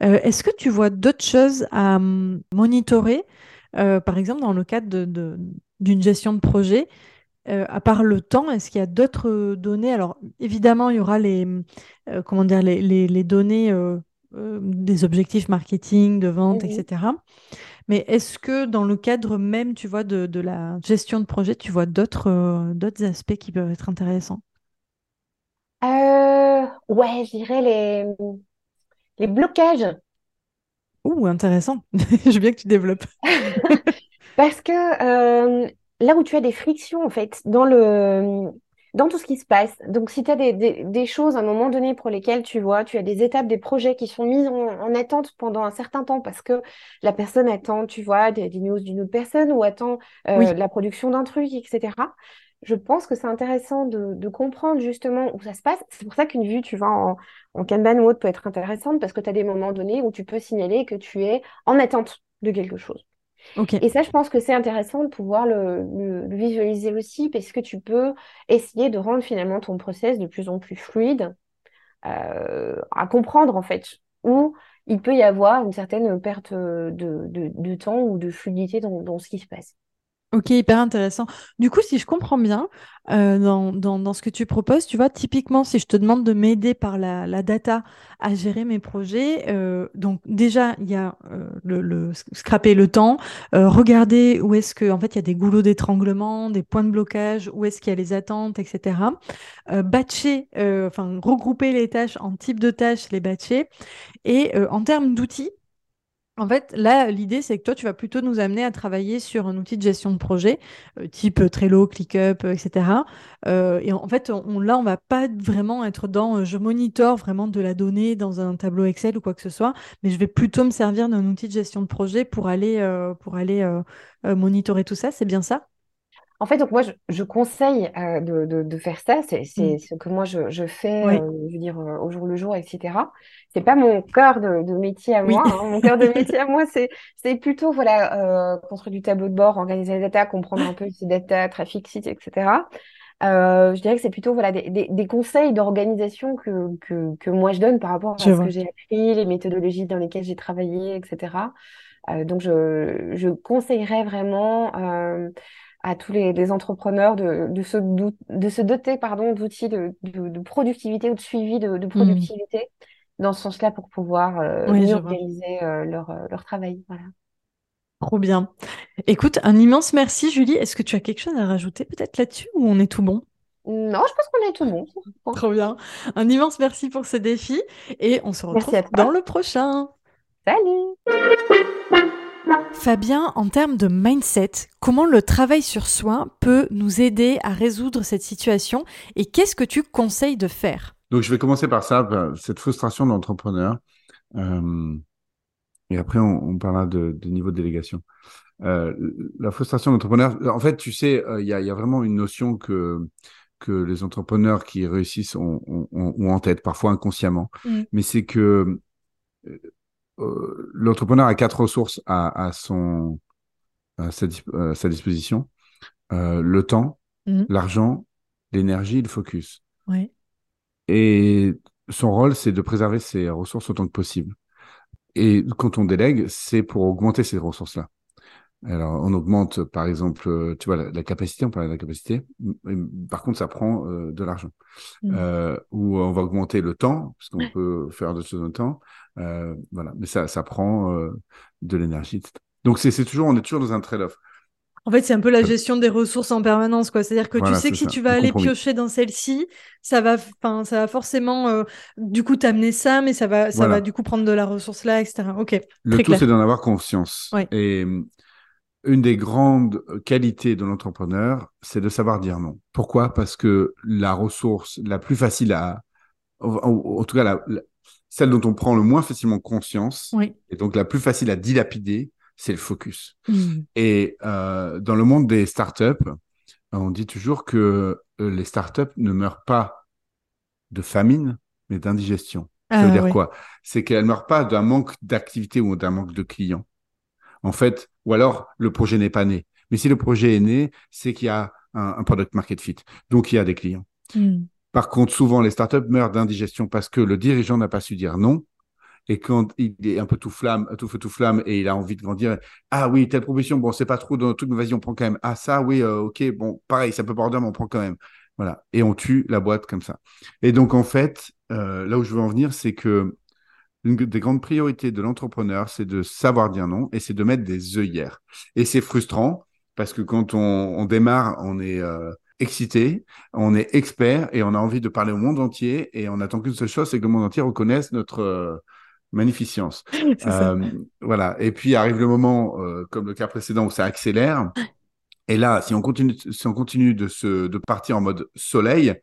Est-ce que tu vois d'autres choses à hum, monitorer, par exemple, dans le cadre d'une de, d'une gestion de projet euh, à part le temps, est-ce qu'il y a d'autres euh, données? Alors, évidemment, il y aura les, euh, comment dire, les, les, données des objectifs marketing, de vente, etc. Mais est-ce que dans le cadre même, tu vois, de, de la gestion de projet, tu vois d'autres d'autres aspects qui peuvent être intéressants? Ouais, je dirais les, les blocages. Ouh, intéressant. (laughs) je veux bien que tu développes. (laughs) Parce que là où tu as des frictions, en fait, dans le dans tout ce qui se passe. Donc, si tu as des, des, choses à un moment donné pour lesquelles tu vois, tu as des étapes, des projets qui sont mis en, attente pendant un certain temps parce que la personne attend, tu vois, des, news d'une autre personne ou attend euh, la production d'un truc, etc. Je pense que c'est intéressant de, de, comprendre justement où ça se passe. C'est pour ça qu'une vue, tu vois, en, en Kanban ou autre peut être intéressante parce que tu as des moments donnés où tu peux signaler que tu es en attente de quelque chose. Et ça, je pense que c'est intéressant de pouvoir le, visualiser aussi parce que tu peux essayer de rendre finalement ton process de plus en plus fluide, euh, à comprendre en fait où il peut y avoir une certaine perte de, temps ou de fluidité dans ce qui se passe. Ok, hyper intéressant. Du coup, si je comprends bien, euh, dans, dans, ce que tu proposes, tu vois, typiquement, si je te demande de m'aider par la, la, data à gérer mes projets, euh, donc déjà, il y a euh, le, le, scraper le temps, regarder où est-ce que, en fait, il y a des goulots d'étranglement, des points de blocage, où est-ce qu'il y a les attentes, etc. batcher, enfin, regrouper les tâches en type de tâches, les batcher. Et en termes d'outils, en fait, là, l'idée, c'est que toi, tu vas plutôt nous amener à travailler sur un outil de gestion de projet, euh, type euh, Trello, ClickUp, etc. Euh, et en fait, on, là, on va pas vraiment être dans je monitore vraiment de la donnée dans un tableau Excel ou quoi que ce soit, mais je vais plutôt me servir d'un outil de gestion de projet pour aller, pour aller monitorer tout ça. C'est bien ça? En fait, donc moi, je, conseille euh, de, faire ça. C'est mmh. ce que moi, je, fais, euh, je veux dire, euh, au jour le jour, etc. C'est pas mon cœur de, métier à moi. Hein. Mon cœur de (laughs) métier à moi, c'est plutôt, voilà, construire du tableau de bord, organiser les data, comprendre un peu (laughs) ces data, trafic, site, etc. Euh, je dirais que c'est plutôt voilà, des, des, des conseils d'organisation que, que, que moi je donne par rapport à Je ce vois. que j'ai appris, les méthodologies dans lesquelles j'ai travaillé, etc. Euh, donc je, je conseillerais vraiment euh, à tous les, les entrepreneurs de, de, se, dou- de se doter pardon, d'outils de, productivité ou de suivi de, Hmm. productivité dans ce sens-là pour pouvoir euh, Oui, mieux je vois. organiser euh, leur, euh, leur travail. Voilà. Trop bien. Écoute, un immense merci, Julie. Est-ce que tu as quelque chose à rajouter peut-être là-dessus ou on est tout bon? Non, je pense qu'on est tout bon. (laughs) Trop bien. Un immense merci pour ce défi et on se retrouve dans le prochain. Salut! Fabien, en termes de mindset, comment le travail sur soi peut nous aider à résoudre cette situation et qu'est-ce que tu conseilles de faire? Donc, je vais commencer par ça, cette frustration de l'entrepreneur. Euh, et après, on, on parlera de, de niveau de délégation. Euh, la frustration de l'entrepreneur, en fait, tu sais, euh, il y, a, il y a vraiment une notion que, que les entrepreneurs qui réussissent ont, ont, ont- ont en tête, parfois inconsciemment. Mm. Mais c'est que euh, l'entrepreneur a quatre ressources à, à, son, à sa, dis- à sa disposition. Euh, le temps, Mm. l'argent, l'énergie, le focus. Oui. Et son rôle, c'est de préserver ses ressources autant que possible. Et quand on délègue, c'est pour augmenter ces ressources-là. Alors, on augmente, par exemple, euh, tu vois, la, la capacité, on parlait de la capacité. Par contre, ça prend euh, de l'argent. Mm. Euh, ou on va augmenter le temps, parce qu'on peut faire de choses en temps. Euh, voilà, mais ça, ça prend de l'énergie. etc. Donc, c'est toujours, on est toujours dans un trade-off. En fait, c'est un peu la gestion des ressources en permanence, quoi. C'est-à-dire que Voilà, tu sais que si tu vas aller compromis. piocher dans celle-ci, ça va, enfin, ça va forcément, euh, du coup, t'amener ça, mais ça va, ça Voilà. va du coup prendre de la ressource là, etc. Ok, Le très tout, c'est d'en avoir conscience. Ouais. Et hum, une des grandes qualités de l'entrepreneur, c'est de savoir dire non. Pourquoi? Parce que la ressource la plus facile à, en, tout cas, la- la- celle dont on prend le moins facilement conscience, Oui. et donc la plus facile à dilapider, c'est le focus. Mm. Et euh, dans le monde des startups, on dit toujours que euh, les startups ne meurent pas de famine, mais d'indigestion. Ça veut Ah, dire ouais. quoi? C'est qu'elles ne meurent pas d'un manque d'activité ou d'un manque de clients. En fait, ou alors le projet n'est pas né. Mais si le projet est né, c'est qu'il y a un, un product market fit. Donc il y a des clients. Mm. Par contre, souvent les startups meurent d'indigestion parce que le dirigeant n'a pas su dire non. Et quand il est un peu tout flamme, tout feu tout flamme, et il a envie de grandir, ah oui, telle proposition, bon, c'est pas trop dans le truc, mais vas-y, on prend quand même. Ah ça, oui, euh, ok, bon, pareil, ça peut pas mais on prend quand même. Voilà. Et on tue la boîte comme ça. Et donc, en fait, euh, là où je veux en venir, c'est que une des grandes priorités de l'entrepreneur, c'est de savoir dire non et c'est de mettre des œillères. Et c'est frustrant parce que quand on, on démarre, on est euh, excité, on est expert et on a envie de parler au monde entier et on attend qu'une seule chose, c'est que le monde entier reconnaisse notre euh, magnificence. (laughs) Euh, voilà. Et puis arrive le moment, comme le cas précédent, où ça accélère. Et là, si on continue, si on continue de se, de partir en mode soleil,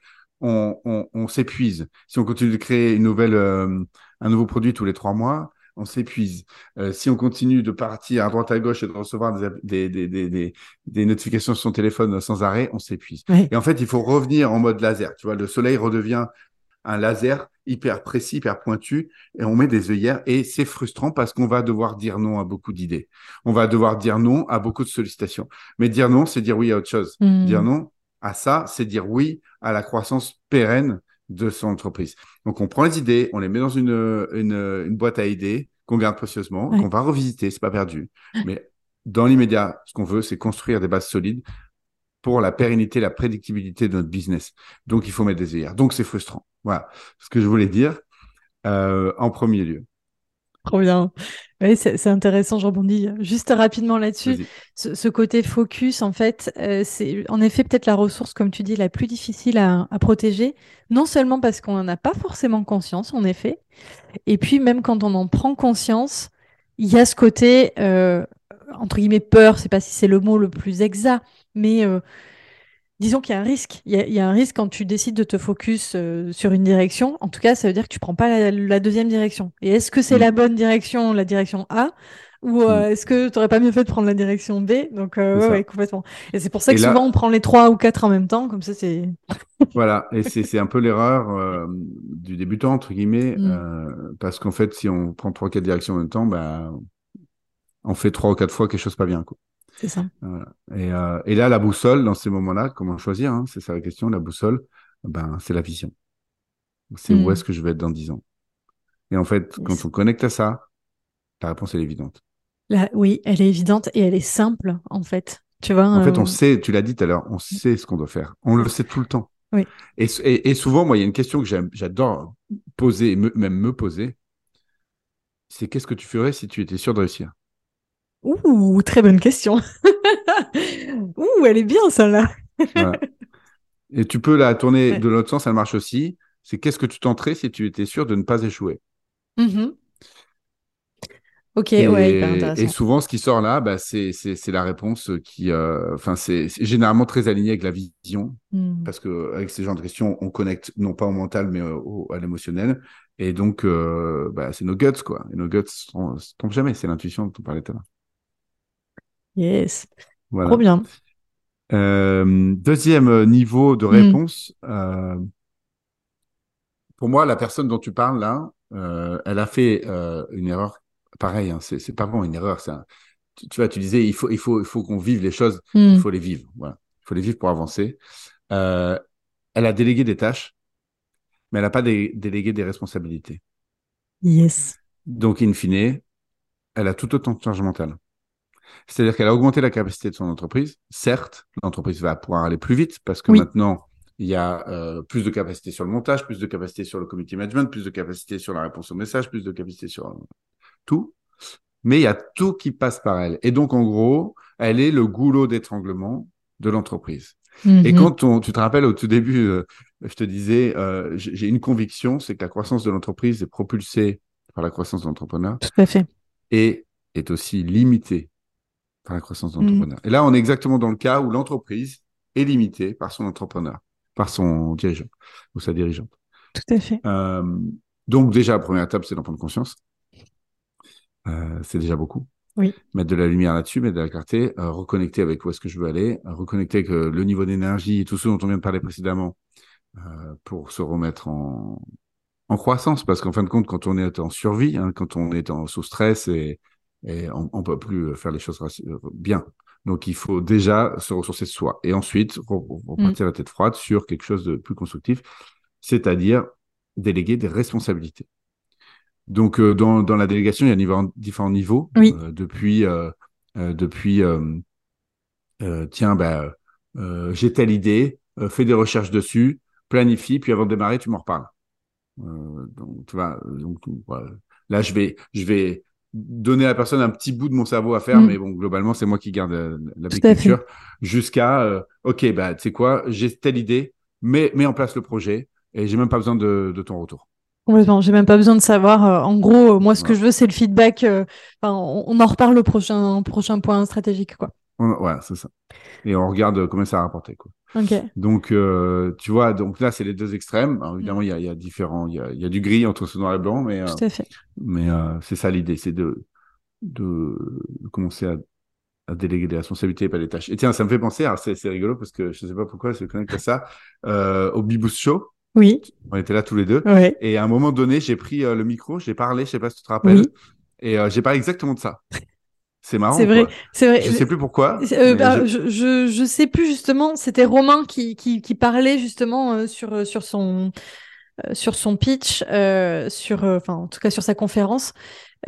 on, on, on s'épuise. Si on continue de créer une nouvelle, euh, un nouveau produit tous les trois mois, on s'épuise. Euh, si on continue de partir à droite à gauche et de recevoir des, des, des, des, notifications sur son téléphone sans arrêt, on s'épuise. Oui. Et en fait, il faut revenir en mode laser. Tu vois, le soleil redevient un laser hyper précis, hyper pointu, et on met des œillères, et c'est frustrant parce qu'on va devoir dire non à beaucoup d'idées. On va devoir dire non à beaucoup de sollicitations. Mais dire non, c'est dire oui à autre chose. Mm. Dire non à ça, c'est dire oui à la croissance pérenne de son entreprise. Donc, on prend les idées, on les met dans une, une, une boîte à idées qu'on garde précieusement, Ouais. qu'on va revisiter, c'est pas perdu. Mais dans l'immédiat, ce qu'on veut, c'est construire des bases solides pour la pérennité, la prédictibilité de notre business. Donc, il faut mettre des œillères. Donc, c'est frustrant. Voilà ce que je voulais dire euh, en premier lieu. Trop bien. Oui, c'est intéressant, je rebondis juste rapidement là-dessus. Ce, ce côté focus, en fait, euh, c'est en effet peut-être la ressource, comme tu dis, la plus difficile à, à protéger. Non seulement parce qu'on n'en a pas forcément conscience, en effet, et puis même quand on en prend conscience, il y a ce côté, euh, entre guillemets, peur, je sais pas si c'est le mot le plus exact, mais euh, disons qu'il y a un risque. Il y a, il y a un risque quand tu décides de te focus euh, sur une direction. En tout cas, ça veut dire que tu prends pas la, la deuxième direction. Et est-ce que c'est Mm. la bonne direction, la direction A ou euh, est-ce que tu n'aurais pas mieux fait de prendre la direction B? Donc, euh, ouais, complètement. Et c'est pour ça que là- souvent on prend les trois ou quatre en même temps, comme ça c'est. (laughs) Voilà, et c'est un peu l'erreur du débutant, entre guillemets, Mm. parce qu'en fait, si on prend trois, quatre directions en même temps, bah, on fait trois ou quatre fois quelque chose pas bien. Quoi. C'est ça. Et, euh, et là, la boussole, dans ces moments-là, comment choisir hein, C'est ça la question. La boussole, ben, c'est la vision. C'est où est-ce que je vais être dans 10 ans? Et en fait, Yes. quand on connecte à ça, la réponse elle est évidente. Là, oui, elle est évidente et elle est simple, en fait. Tu vois, En fait, euh, on sait, tu l'as dit tout à l'heure, on sait ce qu'on doit faire. On le sait tout le temps. Oui. Et, et, et souvent, moi, il y a une question que j'adore poser, me- même me poser. C'est qu'est-ce que tu ferais si tu étais sûr de réussir? Ouh, très bonne question. (laughs) Ouh, elle est bien, celle-là. Et tu peux la tourner Ouais. de l'autre sens, elle marche aussi. C'est qu'est-ce que tu tenterais si tu étais sûr de ne pas échouer? Mhm. Ok, et, ouais, hyper et souvent, ce qui sort là, bah, c'est la réponse qui, euh, enfin, c'est c'est généralement très aligné avec la vision, Mm. parce que avec ces genres de questions, on connecte non pas au mental, mais euh, au- à l'émotionnel. Et donc, euh, bah, c'est nos guts, quoi. Et nos guts ne tombent jamais. C'est l'intuition dont on parlait tout à l'heure. Yes, Voilà. trop bien. Euh, deuxième niveau de Mm. réponse. euh, pour moi, la personne dont tu parles là, euh, elle a fait une erreur. Pareil, hein, c'est pas vraiment une erreur. un- tu, tu vois, tu disais, il faut, il faut, il faut qu'on vive les choses. Mm. Il faut les vivre. Voilà. Il faut les vivre pour avancer. Elle a délégué des tâches, mais elle n'a pas dé- délégué des responsabilités. Yes. Donc, in fine, elle a tout autant de charge mentale. C'est-à-dire qu'elle a augmenté la capacité de son entreprise. Certes, l'entreprise va pouvoir aller plus vite parce que Oui. maintenant, il y a euh, plus de capacité sur le montage, plus de capacité sur le community management, plus de capacité sur la réponse aux messages, plus de capacité sur euh, tout. Mais il y a tout qui passe par elle. Et donc, en gros, elle est le goulot d'étranglement de l'entreprise. Et Mhm. quand on, tu te rappelles au tout début, euh, je te disais, euh, j'ai j'ai une conviction, c'est que la croissance de l'entreprise est propulsée par la croissance de l'entrepreneur Tout à fait. et est aussi limitée par la croissance de Mhm. l'entrepreneur. Et là, on est exactement dans le cas où l'entreprise est limitée par son entrepreneur, par son dirigeant ou sa dirigeante. Tout à fait. Euh, donc déjà, la première étape, c'est d'en prendre conscience. Euh, c'est déjà beaucoup. Oui. Mettre de la lumière là-dessus, mettre de la clarté, euh, reconnecter avec où est-ce que je veux aller, reconnecter avec le niveau d'énergie et tout ce dont on vient de parler précédemment pour se remettre en, en croissance. Parce qu'en fin de compte, quand on est en survie, hein, quand on est en, sous stress et, et on, on peut plus faire les choses euh, bien. Donc il faut déjà se ressourcer de soi et ensuite re- repartir la tête froide sur quelque chose de plus constructif, c'est-à-dire déléguer des responsabilités. Donc euh, dans, dans la délégation, il y a niveau- différents niveaux. Oui. Euh, depuis euh, euh, depuis euh, euh, tiens bah euh, j'ai telle idée, euh, fais des recherches dessus, planifie, puis avant de démarrer, tu m'en reparles. Euh, donc tu vois, donc voilà. là je vais je vais donner à la personne un petit bout de mon cerveau à faire, Mm. mais bon globalement c'est moi qui garde euh, la picture jusqu'à euh, ok bah tu sais quoi, j'ai telle idée, mets mets en place le projet et j'ai même pas besoin de, de ton retour. Complètement. J'ai même pas besoin de savoir. euh, en gros, euh, moi, ce que je veux, c'est le feedback. on, on en reparle au prochain, prochain point stratégique, quoi. On- voilà c'est ça. Et on regarde combien ça a rapporté quoi. Donc, euh, tu vois, donc là, c'est les deux extrêmes. Alors, évidemment, il y a, il y a différents, il y a, il y a du gris entre ce noir et blanc, mais, euh, Tout à fait. mais euh, c'est ça l'idée, c'est de, de commencer à, à déléguer des responsabilités et pas des tâches. Et tiens, ça me fait penser, alors c'est rigolo parce que je sais pas pourquoi je connecte à ça, euh, au Beboost Show, Oui. on était là tous les deux, Ouais. et à un moment donné, j'ai pris euh, le micro, j'ai parlé, je sais pas si tu te rappelles, Oui. et euh, j'ai parlé exactement de ça. (laughs) C'est marrant. C'est vrai. C'est vrai. Je sais plus pourquoi. Euh, bah, je, je, je sais plus justement, c'était Romain qui, qui, qui parlait justement euh, sur, euh, sur, son, euh, sur son pitch, euh, sur, enfin, en tout cas sur sa conférence,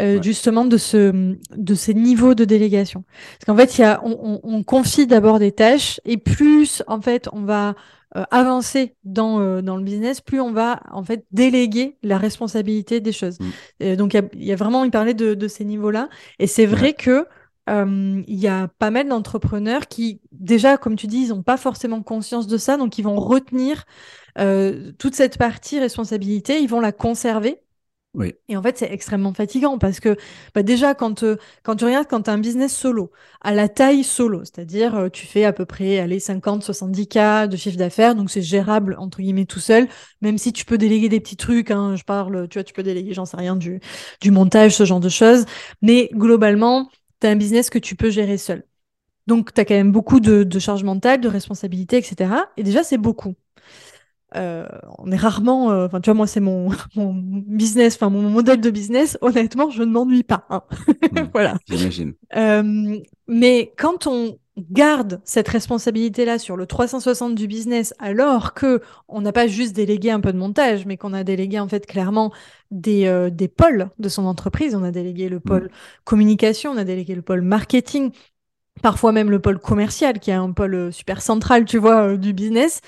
euh, Ouais. justement de, ce, de ces niveaux de délégation. Parce qu'en fait, il y a, on, on, on confie d'abord des tâches et plus en fait on va euh, avancer dans, euh, dans le business, plus on va en fait déléguer la responsabilité des choses. Mm. Euh, donc il y a, y a vraiment, il parlait de, de ces niveaux-là. Et c'est vrai que euh, il y a pas mal d'entrepreneurs qui, déjà, comme tu dis, ils n'ont pas forcément conscience de ça, donc ils vont retenir euh, toute cette partie responsabilité, ils vont la conserver. Oui. Et en fait, c'est extrêmement fatigant parce que bah déjà, quand, euh, quand tu regardes, quand tu as un business solo, à la taille solo, c'est-à-dire euh, tu fais à peu près allez, 50-70K de chiffre d'affaires, donc c'est gérable entre guillemets tout seul, même si tu peux déléguer des petits trucs, hein, je parle, tu vois, tu peux déléguer, j'en sais rien, du, du montage, ce genre de choses, mais globalement, tu as un business que tu peux gérer seul. Donc, tu as quand même beaucoup de, de charge mentale, de responsabilités, etc. Et déjà, c'est beaucoup. Euh, on est rarement, euh, enfin tu vois moi c'est mon, (laughs) mon business, enfin mon modèle de business. Honnêtement, je ne m'ennuie pas. hein. Mm. (laughs) voilà. J'imagine. Euh, mais quand on garde cette responsabilité-là sur le 360 du business, alors que on n'a pas juste délégué un peu de montage, mais qu'on a délégué en fait clairement des, des pôles de son entreprise, on a délégué le pôle communication, on a délégué le pôle marketing, parfois même le pôle commercial, qui est un pôle super central, tu vois, du business,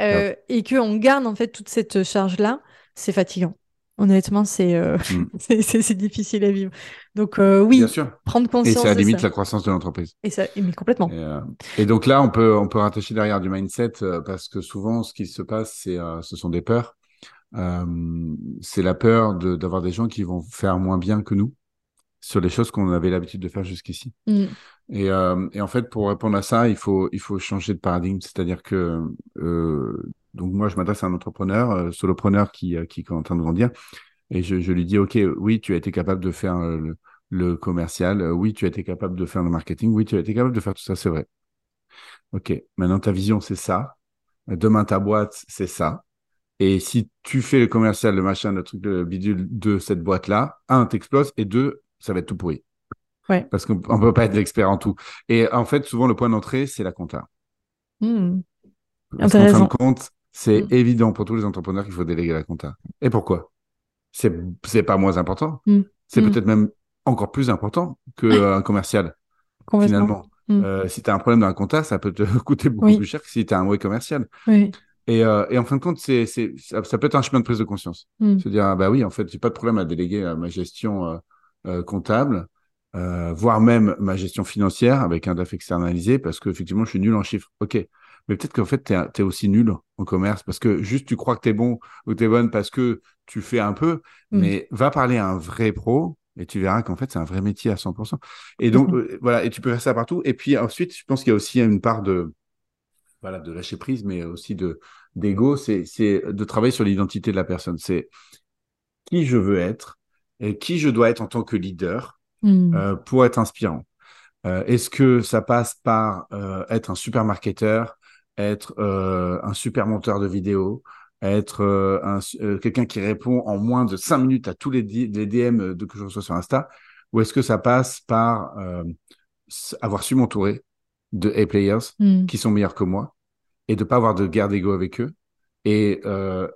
euh, et que on garde en fait toute cette charge-là, c'est fatigant. Honnêtement, c'est euh, Mm. (laughs) c'est- difficile à vivre. Donc euh, oui, Bien sûr. prendre Et conscience ça de limite ça. la croissance de l'entreprise. Et ça, mais complètement. Et, euh, et donc là, on peut, on peut rattacher derrière du mindset euh, parce que souvent, ce qui se passe, c'est, euh, ce sont des peurs. Euh, c'est la peur de- d'avoir des gens qui vont faire moins bien que nous sur les choses qu'on avait l'habitude de faire jusqu'ici. Mm. Et, euh, et en fait, pour répondre à ça, il faut, il faut changer de paradigme. C'est-à-dire que, euh, donc moi, je m'adresse à un entrepreneur, euh, solopreneur qui, qui est en train de grandir, et je, je lui dis, OK, oui, tu as été capable de faire le, le commercial, oui, tu as été capable de faire le marketing, oui, tu as été capable de faire tout ça, c'est vrai. OK, maintenant ta vision, c'est ça. Demain, ta boîte, c'est ça. Et si tu fais le commercial, le machin, le truc, le bidule de cette boîte-là, un, t'exploses, et deux, ça va être tout pourri. Ouais. Parce qu'on on peut pas être l'expert en tout. Et en fait, souvent, le point d'entrée, c'est la compta. Mm. Parce qu'en fin de compte, c'est Mm. évident pour tous les entrepreneurs qu'il faut déléguer la compta. Et pourquoi? C'est c'est pas moins important. Mm. C'est peut-être même encore plus important qu'un commercial, Complètement. finalement. Euh, si tu as un problème dans la compta, ça peut te (laughs) coûter beaucoup Oui. plus cher que si tu as un mauvais commercial. Oui. Et, euh, et en fin de compte, c'est, ça, ça peut être un chemin de prise de conscience. Se dire, ah bah oui, en fait, j'ai pas de problème à déléguer euh, ma gestion euh, euh, comptable, euh, voire même ma gestion financière avec un DAF externalisé, parce que effectivement, je suis nul en chiffres. Ok. Mais peut-être qu'en fait, tu es aussi nul en commerce, parce que juste tu crois que tu es bon ou tu es bonne parce que tu fais un peu, Mm. mais va parler à un vrai pro. Et tu verras qu'en fait, c'est un vrai métier à 100%. Et donc, euh, voilà, et tu peux faire ça partout. Et puis ensuite, je pense qu'il y a aussi une part de, voilà, de lâcher prise, mais aussi de d'ego, c'est c'est de travailler sur l'identité de la personne. C'est qui je veux être et qui je dois être en tant que leader Mm. euh, pour être inspirant. Euh, Est-ce que ça passe par euh, être un super marketeur, être un super monteur de vidéos, être un- quelqu'un qui répond en moins de cinq minutes à tous les, DM de, que je reçois sur Insta, ou est-ce que ça passe par avoir su m'entourer de A-players Mm. qui sont meilleurs que moi et de pas avoir de guerre d'ego avec eux et,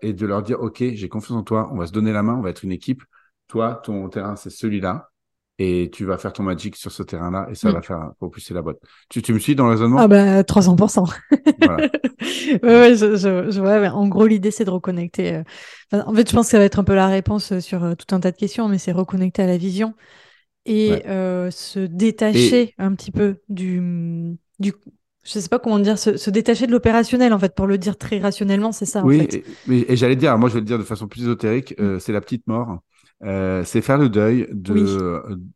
et de leur dire ok j'ai confiance en toi on va se donner la main on va être une équipe toi ton terrain c'est celui-là et tu vas faire ton magic sur ce terrain-là et ça Mm. va faire propulser la boîte tu, tu me suis dans le raisonnement? Ah bah 300%. Voilà. (laughs) ouais, ouais, je, En gros, l'idée, c'est de reconnecter. euh, enfin, en fait, je pense que ça va être un peu la réponse euh, sur euh, tout un tas de questions, mais c'est reconnecter à la vision et Ouais. euh, se détacher un petit peu du, du, je sais pas comment dire, se, se détacher de l'opérationnel, en fait, pour le dire très rationnellement, c'est ça, en oui fait. et, j'allais dire moi je vais le dire de façon plus ésotérique euh, c'est la petite mort Euh, c'est faire le deuil de Oui.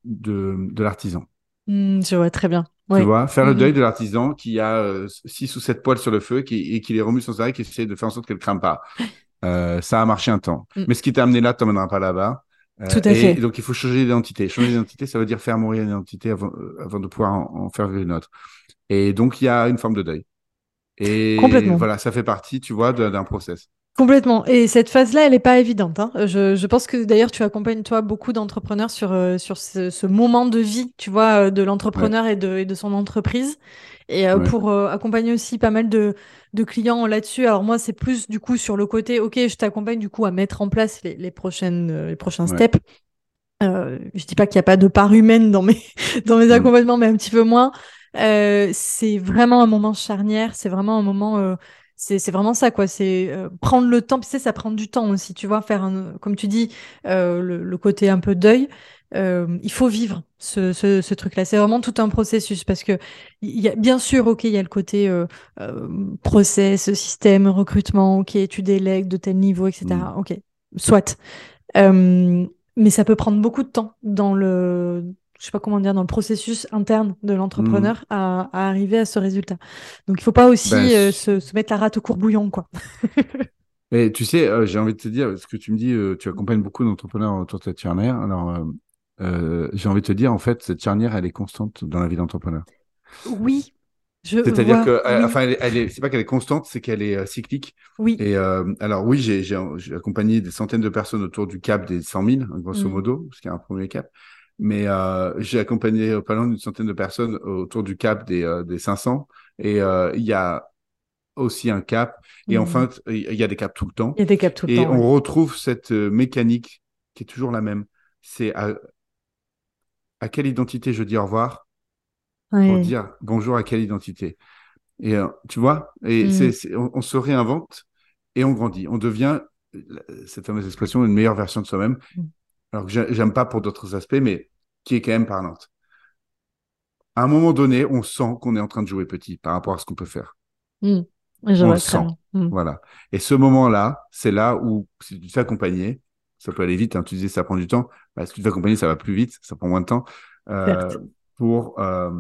de, de l'artisan Hmm, je vois très bien. Tu vois, faire le Mhm. deuil de l'artisan qui a euh, six ou sept poils sur le feu qui, et qui les remue sans arrêt, qui essaie de faire en sorte qu'elle ne crame pas. (laughs) Euh, ça a marché un temps. Mais ce qui t'a amené là, ne t'emmènera pas là-bas. Euh, Tout à et, fait. donc, il faut changer d'identité. Changer d'identité, ça veut dire faire mourir une identité avant, avant de pouvoir en, en faire une autre. Et donc, il y a une forme de deuil. Et Complètement. voilà, ça fait partie, tu vois, d'un process. Complètement. Et cette phase-là, elle n'est pas évidente. hein. Je, je pense que d'ailleurs, tu accompagnes toi beaucoup d'entrepreneurs sur, euh, sur ce, ce moment de vie, tu vois, euh, de l'entrepreneur et, de, et de son entreprise. Et euh, Ouais. pour euh, accompagner aussi pas mal de, de clients là-dessus. Alors moi, c'est plus du coup sur le côté, ok, je t'accompagne du coup à mettre en place les, les prochaines, les prochains Ouais. steps. Je dis pas qu'il n'y a pas de part humaine dans mes, (laughs) dans mes Mm. accompagnements, mais un petit peu moins. Euh, c'est vraiment un moment charnière. C'est vraiment un moment. euh, c'est c'est vraiment ça, quoi. C'est euh, prendre le temps. Puis tu sais, ça prend du temps aussi, tu vois. Faire, un, comme tu dis, euh, le, le côté un peu deuil. Euh, il faut vivre ce, ce, ce truc-là. C'est vraiment tout un processus parce que il y a bien sûr, ok, il y a le côté euh, euh, process, système, recrutement, ok, tu délègues de tel niveau, etc. Mm. Ok, soit. Euh, mais ça peut prendre beaucoup de temps dans le, je sais pas comment dire, dans le processus interne de l'entrepreneur à, à arriver à ce résultat. Donc il faut pas aussi Ben, euh, se, se mettre la rate au courbouillon, quoi. (laughs) Mais tu sais, euh, j'ai envie de te dire, ce que tu me dis, euh, tu accompagnes beaucoup d'entrepreneurs autour de cette charnière. Alors, j'ai envie de te dire, en fait, cette charnière, elle est constante dans la vie d'entrepreneur. Oui, C'est-à-dire que, oui. enfin, elle, est- elle est, c'est pas qu'elle est constante, c'est qu'elle est cyclique. Oui. Et euh, alors oui, j'ai, accompagné des centaines de personnes autour du cap des 100 000, grosso Mm. modo, parce qu'il y a un premier cap. Mais euh, j'ai accompagné pas loin d'une centaine de personnes autour du cap des, euh, des 500. Et euh, il y a aussi un cap. Et enfin, il y a des caps tout le temps. Il y a des caps tout le Et temps. on ouais. retrouve cette mécanique qui est toujours la même. C'est à, à quelle identité je dis au revoir pour dire bonjour à quelle identité. Et tu vois, et Mm. c'est- on, on se réinvente et on grandit. On devient, cette fameuse expression, une meilleure version de soi-même. Alors que j'ai- j'aime pas pour d'autres aspects, mais qui est quand même parlante. À un moment donné, on sent qu'on est en train de jouer petit par rapport à ce qu'on peut faire. Je on le sent. bien. Mm. Voilà. Et ce moment-là, c'est là où, si tu te fais accompagner, ça peut aller vite, hein, tu disais ça prend du temps, bah, si tu te fais accompagner, ça va plus vite, ça prend moins de temps, euh, pour euh,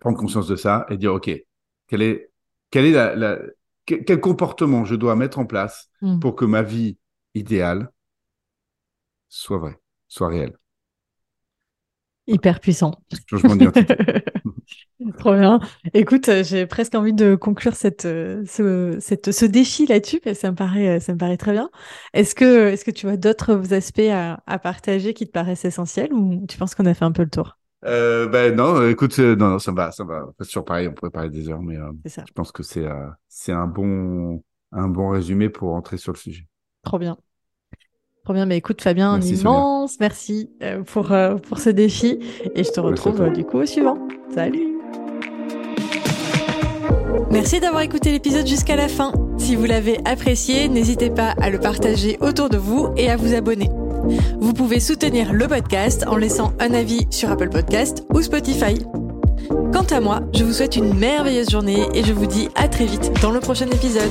prendre conscience de ça et dire, OK, quel est, quel est la, la- quel, comportement je dois mettre en place Mm. pour que ma vie idéale soit vraie, soit réelle. Hyper puissant. Changement d'identité. (laughs) Trop bien. Écoute, euh, j'ai presque envie de conclure cette, euh, ce, cette, ce défi là-dessus, parce que ça me paraît, euh, ça me paraît très bien. Est-ce que, est-ce que tu as d'autres aspects à, à partager qui te paraissent essentiels ou tu penses qu'on a fait un peu le tour? Euh, ben non, écoute, euh, non, non, ça va, ça va. Toujours pareil, on pourrait parler des heures, mais euh, je pense que c'est c'est un bon un bon résumé pour entrer sur le sujet. Trop bien. Trop bien. Mais écoute, Fabien, un Sonia. immense merci euh, pour, euh, pour ce défi. Et je te retrouve euh, du coup au suivant. Salut. Merci d'avoir écouté l'épisode jusqu'à la fin. Si vous l'avez apprécié, n'hésitez pas à le partager autour de vous et à vous abonner. Vous pouvez soutenir le podcast en laissant un avis sur Apple Podcast ou Spotify. Quant à moi, je vous souhaite une merveilleuse journée et je vous dis à très vite dans le prochain épisode.